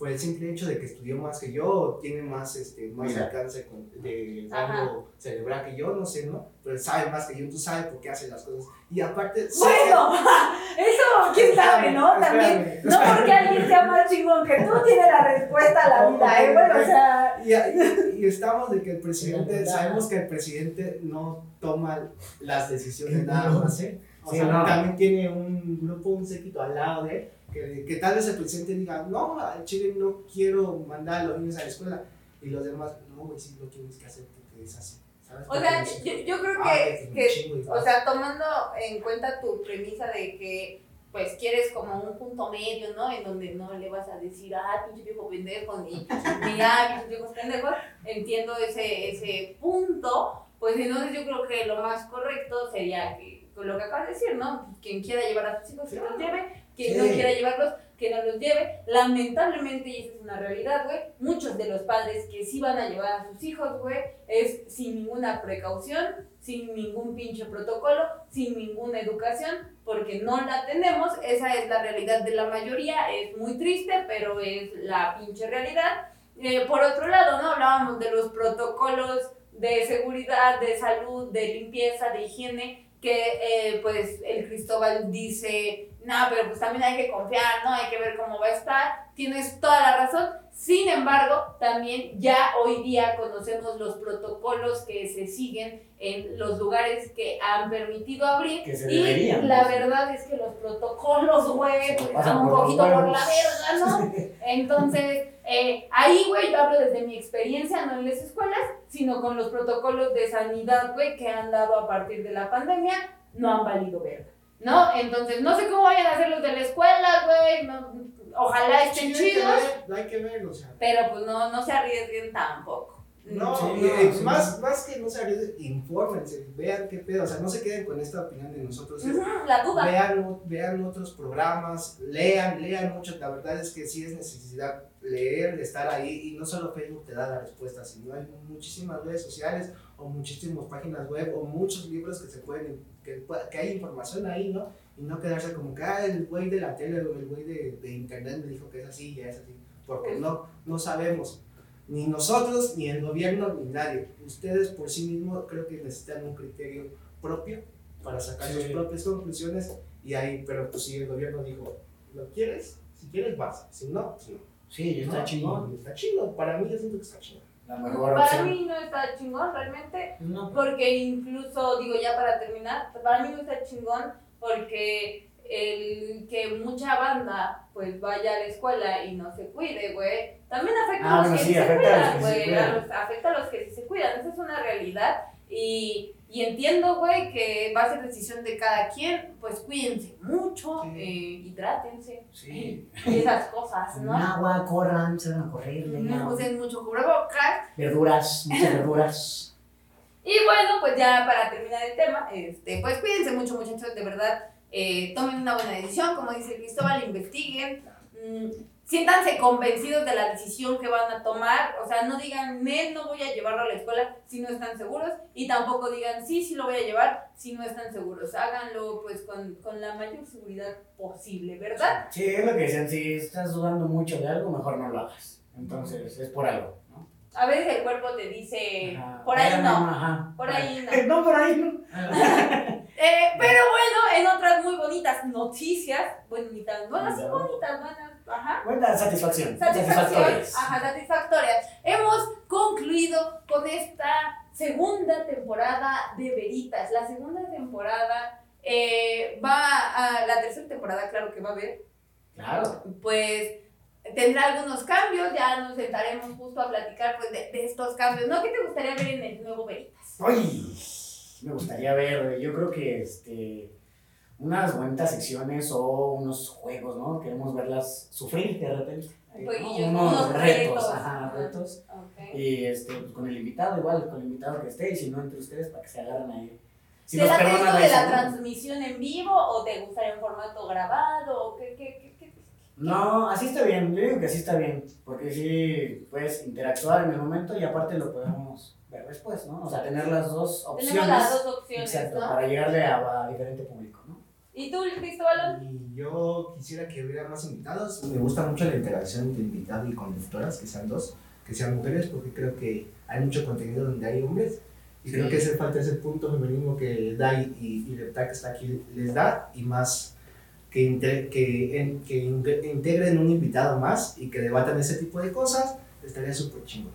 [SPEAKER 4] por el simple hecho de que estudió más que yo, tiene más, este, más
[SPEAKER 3] Mira.
[SPEAKER 4] alcance con- de rango cerebral que yo, no sé, ¿no? Pero sabe más que yo, tú sabes por qué hace las cosas, y aparte...
[SPEAKER 1] Bueno, *laughs* eso, quién sabe, ¿no?
[SPEAKER 4] Espérame,
[SPEAKER 1] También,
[SPEAKER 4] espérame,
[SPEAKER 1] no porque alguien sea más chingón que tú, tiene la respuesta a la vida, ¿eh? Bueno, o sea,
[SPEAKER 4] Y, y- estamos de que el presidente,
[SPEAKER 2] Sí,
[SPEAKER 4] sabemos que el presidente no toma las decisiones nada más, ¿eh? O
[SPEAKER 7] Sí,
[SPEAKER 4] sea,
[SPEAKER 7] no.
[SPEAKER 4] también tiene un grupo, un séquito al lado de él, que, que tal vez el presidente diga, no, al Chile no quiero mandar a los niños a la escuela, y los demás, no, güey, sí lo tienes que hacer porque es así, ¿sabes?
[SPEAKER 1] o sea, yo, yo creo
[SPEAKER 4] ah,
[SPEAKER 1] que, O sea, tomando en cuenta tu premisa de que pues quieres como un punto medio, ¿no? En donde no le vas a decir, ah, pinche viejo pendejo, ni, *laughs* ni ah, pinche viejos pendejos, entiendo ese, ese punto, pues entonces yo creo que lo más correcto sería que, con lo que acabas de decir, ¿no? Quien quiera llevar a sus hijos, que los lleve, quien no
[SPEAKER 2] Sí.
[SPEAKER 1] quiera llevarlos, que no los lleve. Lamentablemente, y esa es una realidad, güey, muchos de los padres que sí van a llevar a sus hijos, güey, es sin ninguna precaución, sin ningún pinche protocolo, sin ninguna educación, porque no la tenemos. Esa es la realidad de la mayoría, es muy triste, pero es la pinche realidad. Eh, por otro lado, ¿no? Hablábamos de los protocolos de seguridad, de salud, de limpieza, de higiene, que eh, pues el Cristóbal dice, no, pero pues también hay que confiar, ¿no? Hay que ver cómo va a estar. Tienes toda la razón. Sin embargo, también ya hoy día conocemos los protocolos que se siguen en los lugares que han permitido abrir.
[SPEAKER 7] Que se
[SPEAKER 1] y
[SPEAKER 7] deberían,
[SPEAKER 1] la verdad es que los protocolos, güey,
[SPEAKER 7] Se
[SPEAKER 1] pues, están un poquito por la verga, ¿no? *laughs* Entonces, eh, ahí, güey, yo hablo desde mi experiencia, no en las escuelas, sino con los protocolos de sanidad, güey, que han dado a partir de la pandemia, no han valido verga, ¿no? Entonces, no sé cómo vayan a hacer los de la escuela, güey, no- ojalá estén
[SPEAKER 4] Sí, hay que
[SPEAKER 1] chidos,
[SPEAKER 4] ver, hay que ver, o sea.
[SPEAKER 1] pero pues no, no se arriesguen tampoco.
[SPEAKER 4] No,
[SPEAKER 7] Sí, no,
[SPEAKER 4] eh,
[SPEAKER 7] sí.
[SPEAKER 4] más, más que no se arriesguen, infórmense, vean qué pedo, o sea, no se queden con esta opinión de nosotros. es-
[SPEAKER 1] la duda.
[SPEAKER 4] Vean, vean otros programas, lean, lean mucho. La verdad es que sí es necesidad leer, estar ahí. Y no solo Facebook te da la respuesta, sino hay muchísimas redes sociales o muchísimas páginas web o muchos libros que se pueden, que, que hay información ahí, ¿no? Y no quedarse como que, ah, el güey de la tele o el güey de, de internet me dijo que es así, ya es así. Porque no, no sabemos. Ni nosotros, ni el gobierno, ni nadie. Ustedes por sí mismos creo que necesitan un criterio propio para sacar
[SPEAKER 7] Sí.
[SPEAKER 4] sus propias conclusiones y ahí, pero pues si el gobierno dijo, ¿lo quieres? Si quieres vas, si no, pues no.
[SPEAKER 7] Sí, está
[SPEAKER 4] No,
[SPEAKER 7] chingón.
[SPEAKER 4] está chido, para mí yo siento que está chido.
[SPEAKER 7] La mejor
[SPEAKER 1] Para
[SPEAKER 7] opción.
[SPEAKER 1] mí no está chingón realmente,
[SPEAKER 7] No,
[SPEAKER 1] porque incluso, digo ya para terminar, para mí no está chingón porque el que mucha banda pues vaya a la escuela y no se cuide, güey, también afecta
[SPEAKER 7] Ah,
[SPEAKER 1] a los
[SPEAKER 7] bueno,
[SPEAKER 1] que
[SPEAKER 7] sí,
[SPEAKER 1] se
[SPEAKER 7] afecta a los
[SPEAKER 1] cuidan,
[SPEAKER 7] que se
[SPEAKER 1] afecta a los que sí se cuidan, esa es una realidad y, y entiendo, güey, que va a ser decisión de cada quien, pues cuídense mucho,
[SPEAKER 4] Sí.
[SPEAKER 1] eh, hidrátense
[SPEAKER 7] Sí.
[SPEAKER 1] y esas cosas,
[SPEAKER 7] Con
[SPEAKER 1] ¿no?
[SPEAKER 7] agua, corran, salgan a correr,
[SPEAKER 1] No usen mucho cubrebocas
[SPEAKER 7] Verduras, muchas verduras. *laughs*
[SPEAKER 1] Y bueno, pues ya para terminar el tema, este, pues cuídense mucho muchachos, de verdad, eh, tomen una buena decisión, como dice Cristóbal, investiguen, mm, siéntanse convencidos de la decisión que van a tomar, o sea, no digan, Nel, no voy a llevarlo a la escuela si no están seguros, y tampoco digan, sí, sí lo voy a llevar si no están seguros, háganlo pues con, con la mayor seguridad posible, ¿verdad?
[SPEAKER 7] Sí, es lo que decían, si estás dudando mucho de algo, mejor no lo hagas. Entonces, es por algo, ¿no?
[SPEAKER 1] A veces el cuerpo te dice,
[SPEAKER 7] Ajá.
[SPEAKER 1] por ahí no,
[SPEAKER 7] Ajá.
[SPEAKER 1] por ahí no. *laughs*
[SPEAKER 7] No, por ahí no. *laughs*
[SPEAKER 1] Eh, pero bueno, en otras muy bonitas noticias, bonitas, bueno, sí
[SPEAKER 7] Ya.
[SPEAKER 1] bonitas, buenas, ajá.
[SPEAKER 7] Buena satisfacción. Satisfactorias.
[SPEAKER 1] ajá, satisfactorias. Hemos concluido con esta segunda temporada de Veritas. La segunda temporada eh, va a la tercera temporada, claro que va a haber,
[SPEAKER 7] Claro.
[SPEAKER 1] pues tendrá algunos cambios, ya nos sentaremos justo a platicar pues de, de estos cambios, ¿no? ¿Qué te gustaría ver en el nuevo Veritas?
[SPEAKER 7] Uy, me gustaría ver, yo creo que este, unas bonitas secciones o unos juegos, ¿no? Queremos verlas sufrir de repente. unos, retos, ajá, retos. Y este, pues, con el invitado, igual, con el invitado que esté, y si no entre ustedes, para que se agarren ahí. Si
[SPEAKER 1] ¿Te late esto de la transmisión en vivo o te gustaría en formato grabado? ¿O qué, qué, qué, qué?
[SPEAKER 7] No, así está bien, yo digo que así está bien, porque sí puedes interactuar en el momento y aparte lo podemos ver después, ¿no? O sea, tener las dos opciones.
[SPEAKER 1] Tenemos las dos opciones,
[SPEAKER 7] Exacto,
[SPEAKER 1] ¿no?
[SPEAKER 7] para llegarle a, a diferente público.
[SPEAKER 1] ¿Y tú, Cristóbal?
[SPEAKER 4] Y yo quisiera que hubiera más invitados. Me gusta mucho la interacción entre invitado y conductoras, que sean dos, que sean mujeres, porque creo que hay mucho contenido donde hay hombres. Y creo que hace falta ese punto femenino que Dai y, y Libertad que está aquí les da, y más que, inte- que, en- que in- integren un invitado más y que debatan ese tipo de cosas, estaría súper chingón.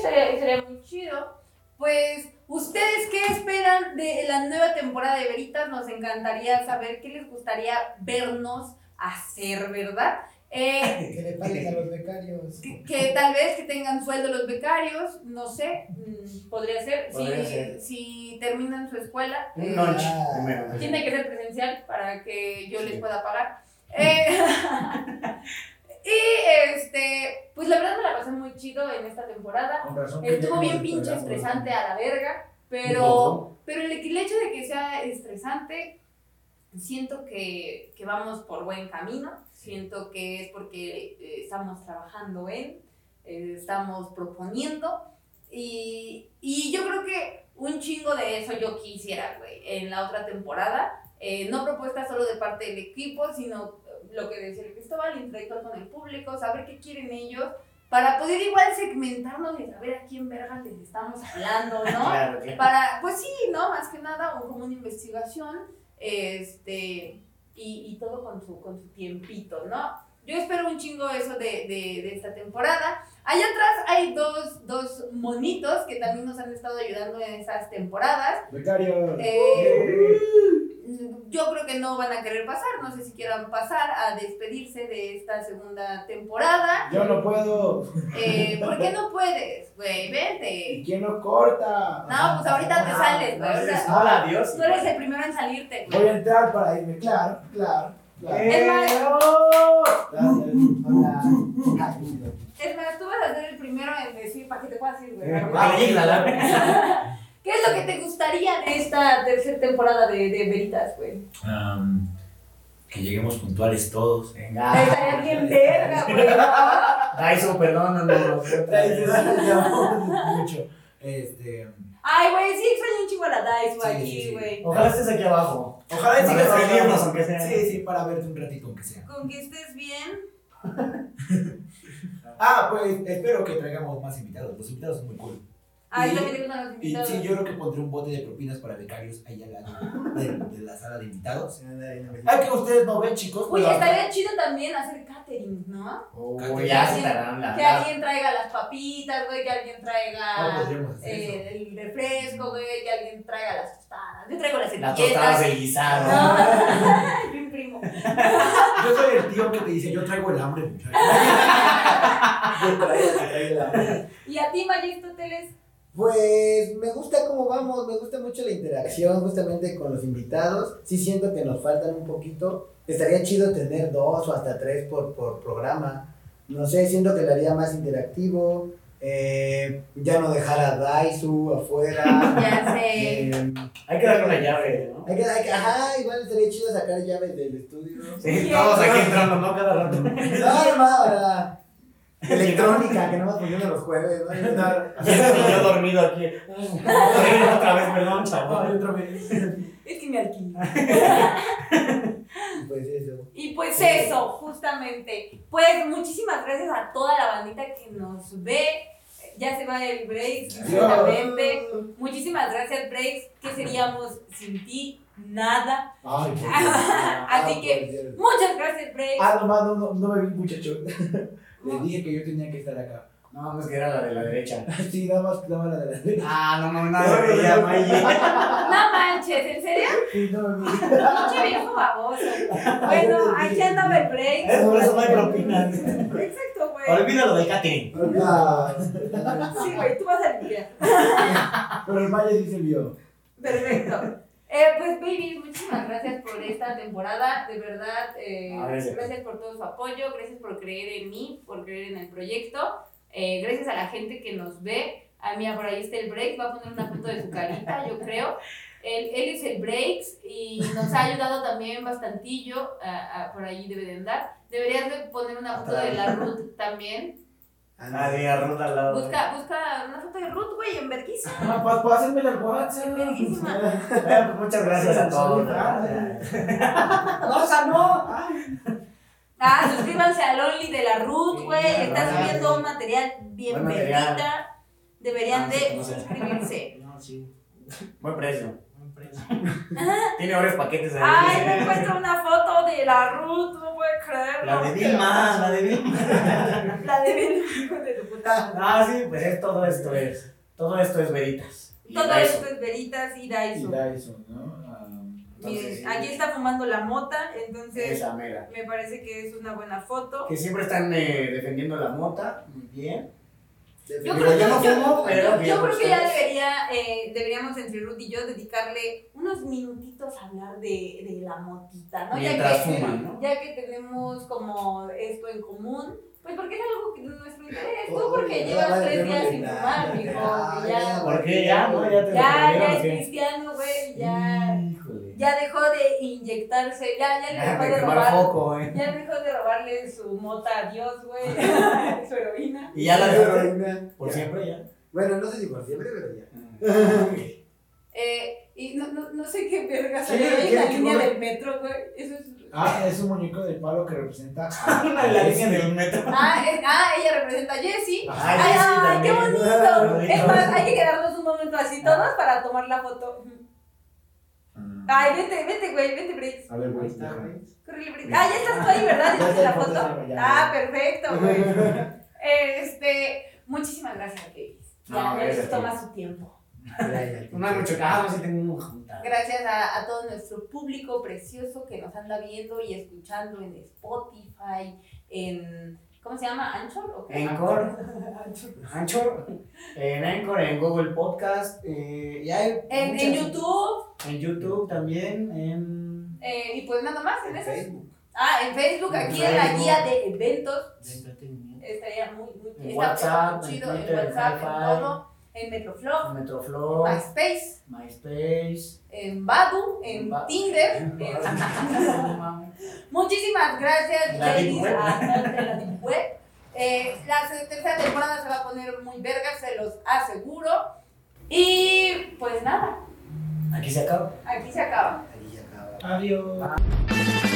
[SPEAKER 1] Sería, sería muy chido. Pues, ¿ustedes qué esperan de la nueva temporada de Veritas? Nos encantaría saber qué les gustaría vernos hacer, ¿verdad? Eh, *laughs*
[SPEAKER 2] Que le paguen a los becarios.
[SPEAKER 1] que, que tal vez que tengan sueldo los becarios, no sé, mm, podría ser.
[SPEAKER 7] Podría
[SPEAKER 1] si,
[SPEAKER 7] ser.
[SPEAKER 1] si terminan su escuela, eh,
[SPEAKER 2] ah,
[SPEAKER 7] primero.
[SPEAKER 1] tiene que ser presencial para que yo les pueda pagar. *laughs* Eh, *laughs* y este, pues la verdad me la pasé muy chido en esta temporada.
[SPEAKER 2] Con razón
[SPEAKER 1] Estuvo bien pinche estresante a la verga, pero, pero el, el hecho de que sea estresante, siento que, que vamos por buen camino, siento que es porque eh, estamos trabajando en, eh, estamos proponiendo y, y yo creo que un chingo de eso yo quisiera, güey, en la otra temporada. Eh, no propuestas solo de parte del equipo, sino lo que decía el Cristóbal, interactuar con el público, saber qué quieren ellos, para poder igual segmentarnos y saber a quién verga les estamos hablando, ¿no? *laughs*
[SPEAKER 7] Claro, claro.
[SPEAKER 1] Para, pues sí, ¿no? Más que nada, o como una investigación, este, y, y todo con su, con su tiempito, ¿no? Yo espero un chingo eso de, de, de esta temporada. Allá atrás hay dos, dos monitos que también nos han estado ayudando en esas temporadas.
[SPEAKER 2] Becarios.
[SPEAKER 1] Eh, yo creo que no van a querer pasar, no sé si quieran pasar a despedirse de esta segunda temporada.
[SPEAKER 2] Yo no puedo.
[SPEAKER 1] Eh, ¿Por qué no puedes, güey?
[SPEAKER 2] ¿Y
[SPEAKER 1] Vente.
[SPEAKER 2] quién nos corta?
[SPEAKER 1] No, pues ahorita te sales, güey.
[SPEAKER 7] No, Hola, adiós.
[SPEAKER 1] Tú eres el primero en salirte,
[SPEAKER 2] Voy a entrar para irme, claro, claro. claro.
[SPEAKER 1] Es más, es tú vas a ser el primero en decir, para que te puedas ir, güey. *laughs*
[SPEAKER 2] Eh.
[SPEAKER 1] ¿Qué es lo que te gustaría de esta tercera temporada de, de Veritas, güey?
[SPEAKER 8] Que lleguemos puntuales todos.
[SPEAKER 7] Venga.
[SPEAKER 1] Estaría bien verga, güey. ¿no?
[SPEAKER 7] Daiso, perdónanos.
[SPEAKER 2] mucho. Este.
[SPEAKER 1] Ay, güey, sí extraño un chingo a la Dice, güey,
[SPEAKER 2] Sí,
[SPEAKER 1] aquí,
[SPEAKER 2] sí, sí.
[SPEAKER 1] güey.
[SPEAKER 7] Ojalá estés aquí abajo.
[SPEAKER 2] Ojalá sigas
[SPEAKER 7] seguirnos,
[SPEAKER 2] trabajando.
[SPEAKER 7] aunque sea.
[SPEAKER 2] Sí, sí, para verte un ratito, aunque sea.
[SPEAKER 1] Con que estés bien.
[SPEAKER 2] Ah, pues espero que traigamos más invitados. Los invitados son muy cool.
[SPEAKER 1] Ay,
[SPEAKER 2] Y-
[SPEAKER 1] también te gustan los
[SPEAKER 2] Y
[SPEAKER 1] invitados.
[SPEAKER 2] sí, yo creo que pondré un bote de propinas para becarios ahí al lado de, de la sala de invitados. Ah, que ustedes no ven, chicos.
[SPEAKER 1] Uy, estaría chido también hacer catering, ¿no?
[SPEAKER 7] Oh, ya se estarán la.
[SPEAKER 1] Que alguien traiga las papitas, güey, que alguien traiga
[SPEAKER 2] eso.
[SPEAKER 1] eh, el refresco, güey, que alguien traiga las tostadas. Yo traigo las
[SPEAKER 7] Las tostadas
[SPEAKER 1] etiquetas.
[SPEAKER 7] del guisado.
[SPEAKER 1] No, *laughs* mi primo.
[SPEAKER 2] Yo soy el tío que te dice, yo traigo el hambre, muchachos. *laughs* yo traigo, traigo el hambre.
[SPEAKER 1] Y a ti, Magistóteles,
[SPEAKER 9] Pues me gusta cómo vamos, me gusta mucho la interacción justamente con los invitados. Sí siento que nos faltan un poquito. Estaría chido tener dos o hasta tres por, por programa. No sé, siento que lo haría más interactivo. Eh, ya no dejar a Daisu afuera. *laughs*
[SPEAKER 1] ya sé.
[SPEAKER 9] Eh,
[SPEAKER 7] Hay que darle una llave, ¿no?
[SPEAKER 9] hay que, hay que- ajá, igual estaría chido sacar llaves del estudio.
[SPEAKER 7] Sí, todos aquí entrando, ¿no? Cada rato. *laughs*
[SPEAKER 9] No, no, no, la electrónica que no más funciona los jueves. ¿no? *laughs*
[SPEAKER 7] Y yo dormido aquí. *laughs* Otra vez, perdón, chaval.
[SPEAKER 2] otra vez.
[SPEAKER 1] Es que me alquilo.
[SPEAKER 9] Pues eso.
[SPEAKER 1] Y pues eso, justamente. Pues muchísimas gracias a toda la bandita que nos ve. Ya se va el Breaks, justamente. Muchísimas gracias, Breaks. ¿Qué seríamos sin ti? Nada.
[SPEAKER 2] Ay. *laughs*
[SPEAKER 1] Así que,
[SPEAKER 9] por Dios.
[SPEAKER 1] muchas gracias, Breaks.
[SPEAKER 2] Ah, nomás no, no, no me vi, muchacho. Les dije que yo tenía que estar acá.
[SPEAKER 7] No, no es que era la de la derecha. *laughs*
[SPEAKER 2] Sí, nada más, nada más la de la derecha.
[SPEAKER 7] Ah, no, no, nada veía, Maye.
[SPEAKER 1] No manches, ¿en serio?
[SPEAKER 2] Sí, no me vi. *laughs*
[SPEAKER 1] Pinche viejo baboso. Bueno, aquí andaba el Breaks.
[SPEAKER 7] Es por eso no hay propinas.
[SPEAKER 1] Exacto, güey.
[SPEAKER 7] Olvídalo del catering.
[SPEAKER 1] Sí, güey, tú vas a limpiar.
[SPEAKER 2] Pero el Maya sí se vio.
[SPEAKER 1] Perfecto. Eh, pues, baby, muchísimas gracias por esta temporada. De verdad, eh,
[SPEAKER 7] gracias.
[SPEAKER 1] por todo su apoyo. Gracias por creer en mí, por creer en el proyecto. Eh, gracias a la gente que nos ve. A mí, por ahí está el Breaks. Va a poner una foto de su carita, yo creo. Él, él es el Breaks y nos ha ayudado también bastantillo. ah, ah, por ahí debe de andar. Deberías de poner una foto de la Ruth también.
[SPEAKER 7] Ah, de Ruth al lado.
[SPEAKER 1] Busca, busca una foto de Ruth, güey, en verguísima.
[SPEAKER 2] Ah, pues pásenmela al WhatsApp.
[SPEAKER 1] En verguísima.
[SPEAKER 7] Eh, *laughs* pues muchas gracias a todos. *laughs*
[SPEAKER 2] No, no.
[SPEAKER 1] Ah, suscríbanse al Only de la Ruth,
[SPEAKER 7] Sí,
[SPEAKER 1] güey.
[SPEAKER 7] claro,
[SPEAKER 1] Está subiendo un material bien verguita. Deberían
[SPEAKER 7] Ah, sí,
[SPEAKER 1] de
[SPEAKER 7] no sé.
[SPEAKER 1] suscribirse. *laughs*
[SPEAKER 4] No, sí.
[SPEAKER 7] Buen precio.
[SPEAKER 4] Buen precio.
[SPEAKER 7] Tiene varios paquetes ahí.
[SPEAKER 1] Ay, me encuentro una foto de la Ruth, no
[SPEAKER 7] La de Vilma, la de Vilma.
[SPEAKER 1] La de Vilma, hijo de tu puta.
[SPEAKER 7] Ah, sí, pues es, todo esto es. Todo esto es veritas. Y
[SPEAKER 1] Todo
[SPEAKER 7] Daiso.
[SPEAKER 1] esto es Veritas y
[SPEAKER 2] Y
[SPEAKER 1] Daiso.
[SPEAKER 2] Dyson, ¿no? Ah,
[SPEAKER 1] Miren, aquí está fumando la mota, entonces me parece que es una buena foto.
[SPEAKER 7] Que siempre están eh, defendiendo la mota. Muy bien.
[SPEAKER 1] Yo creo,
[SPEAKER 7] yo no
[SPEAKER 1] yo-
[SPEAKER 7] fumo,
[SPEAKER 1] yo-
[SPEAKER 7] pero
[SPEAKER 1] yo
[SPEAKER 7] bien
[SPEAKER 1] creo que ya debería, eh, deberíamos entre Ruth y yo dedicarle unos minutitos a hablar de, de la motita, ¿no?
[SPEAKER 7] Mientras
[SPEAKER 1] ya que,
[SPEAKER 7] fuman, ¿no?
[SPEAKER 1] Ya que tenemos como esto en común, pues porque es algo que es nuestro interés. Tú porque llevas tres días sin fumar, mijo,
[SPEAKER 9] ya,
[SPEAKER 1] que ya,
[SPEAKER 9] ya,
[SPEAKER 7] ¿Por qué ya, no? Ya
[SPEAKER 1] ya, ya es cristiano, güey, ya,
[SPEAKER 7] Híjole.
[SPEAKER 1] Ya dejó de inyectarse, ya, ya le *laughs* dejó de robar.
[SPEAKER 7] foco, eh.
[SPEAKER 1] Ya dejó de robarle su mota a Dios, güey, *laughs* su heroína.
[SPEAKER 7] Y ya la dejaste
[SPEAKER 9] una-
[SPEAKER 7] por siempre ya.
[SPEAKER 9] Bueno, no sé si por siempre, pero ya. *laughs*
[SPEAKER 1] Eh, y no, no, no sé qué verga
[SPEAKER 2] Sí,
[SPEAKER 1] salió ahí en
[SPEAKER 2] ¿qué-
[SPEAKER 1] la línea del metro, güey. Eso es.
[SPEAKER 2] Ah, es un muñeco de palo que representa a
[SPEAKER 7] la línea del metro.
[SPEAKER 1] Ah, es- ah, ella representa a Jessie.
[SPEAKER 7] Ay,
[SPEAKER 1] Ay, ay, qué. Bonito. Es más, hay que quedarnos un momento así todos para tomar la foto. Ay, vete, vete, güey, vete, Briggs.
[SPEAKER 2] A ver, güey.
[SPEAKER 4] Está.
[SPEAKER 1] Córrele, Briggs. Ah, ya estás tú ahí, ¿verdad? ¿Ya la foto? Ah, perfecto, güey. *laughs* Este, muchísimas gracias a Davis. Ya,
[SPEAKER 7] a
[SPEAKER 1] toma su tiempo.
[SPEAKER 7] No hay mucho caso, sí tengo una junta.
[SPEAKER 1] Gracias a, a todo nuestro público precioso que nos anda viendo y escuchando en Spotify, en. ¿Cómo se llama? ¿Anchor? ¿O qué? *laughs*
[SPEAKER 7] Anchor. Anchor. En Anchor, en Google Podcast. eh, y hay
[SPEAKER 1] En,
[SPEAKER 7] muchas-
[SPEAKER 1] en YouTube.
[SPEAKER 7] En YouTube también. En.
[SPEAKER 1] eh, y pues nada más en
[SPEAKER 9] En. Facebook.
[SPEAKER 1] Ah, en Facebook,
[SPEAKER 7] En
[SPEAKER 1] aquí en la
[SPEAKER 7] Facebook.
[SPEAKER 1] guía de eventos.
[SPEAKER 4] De entretenimiento.
[SPEAKER 1] Estaría muy, muy
[SPEAKER 7] En
[SPEAKER 1] está
[SPEAKER 7] WhatsApp,
[SPEAKER 1] muy chido. En,
[SPEAKER 7] Twitter, en
[SPEAKER 1] WhatsApp, en todo. En Metroflog,
[SPEAKER 7] En Metroflow.
[SPEAKER 1] MySpace,
[SPEAKER 7] MySpace.
[SPEAKER 1] en Badu, en
[SPEAKER 7] Ba-
[SPEAKER 1] Tinder. *laughs* en- *laughs* Muchísimas gracias,
[SPEAKER 7] La Deep
[SPEAKER 1] ladies,
[SPEAKER 7] Web.
[SPEAKER 1] a de la Deep Web. Eh, la tercera temporada se va a poner muy verga, se los aseguro. Y pues nada,
[SPEAKER 7] Aquí se acaba.
[SPEAKER 1] aquí se acaba.
[SPEAKER 9] Ahí ya acaba.
[SPEAKER 2] Adiós.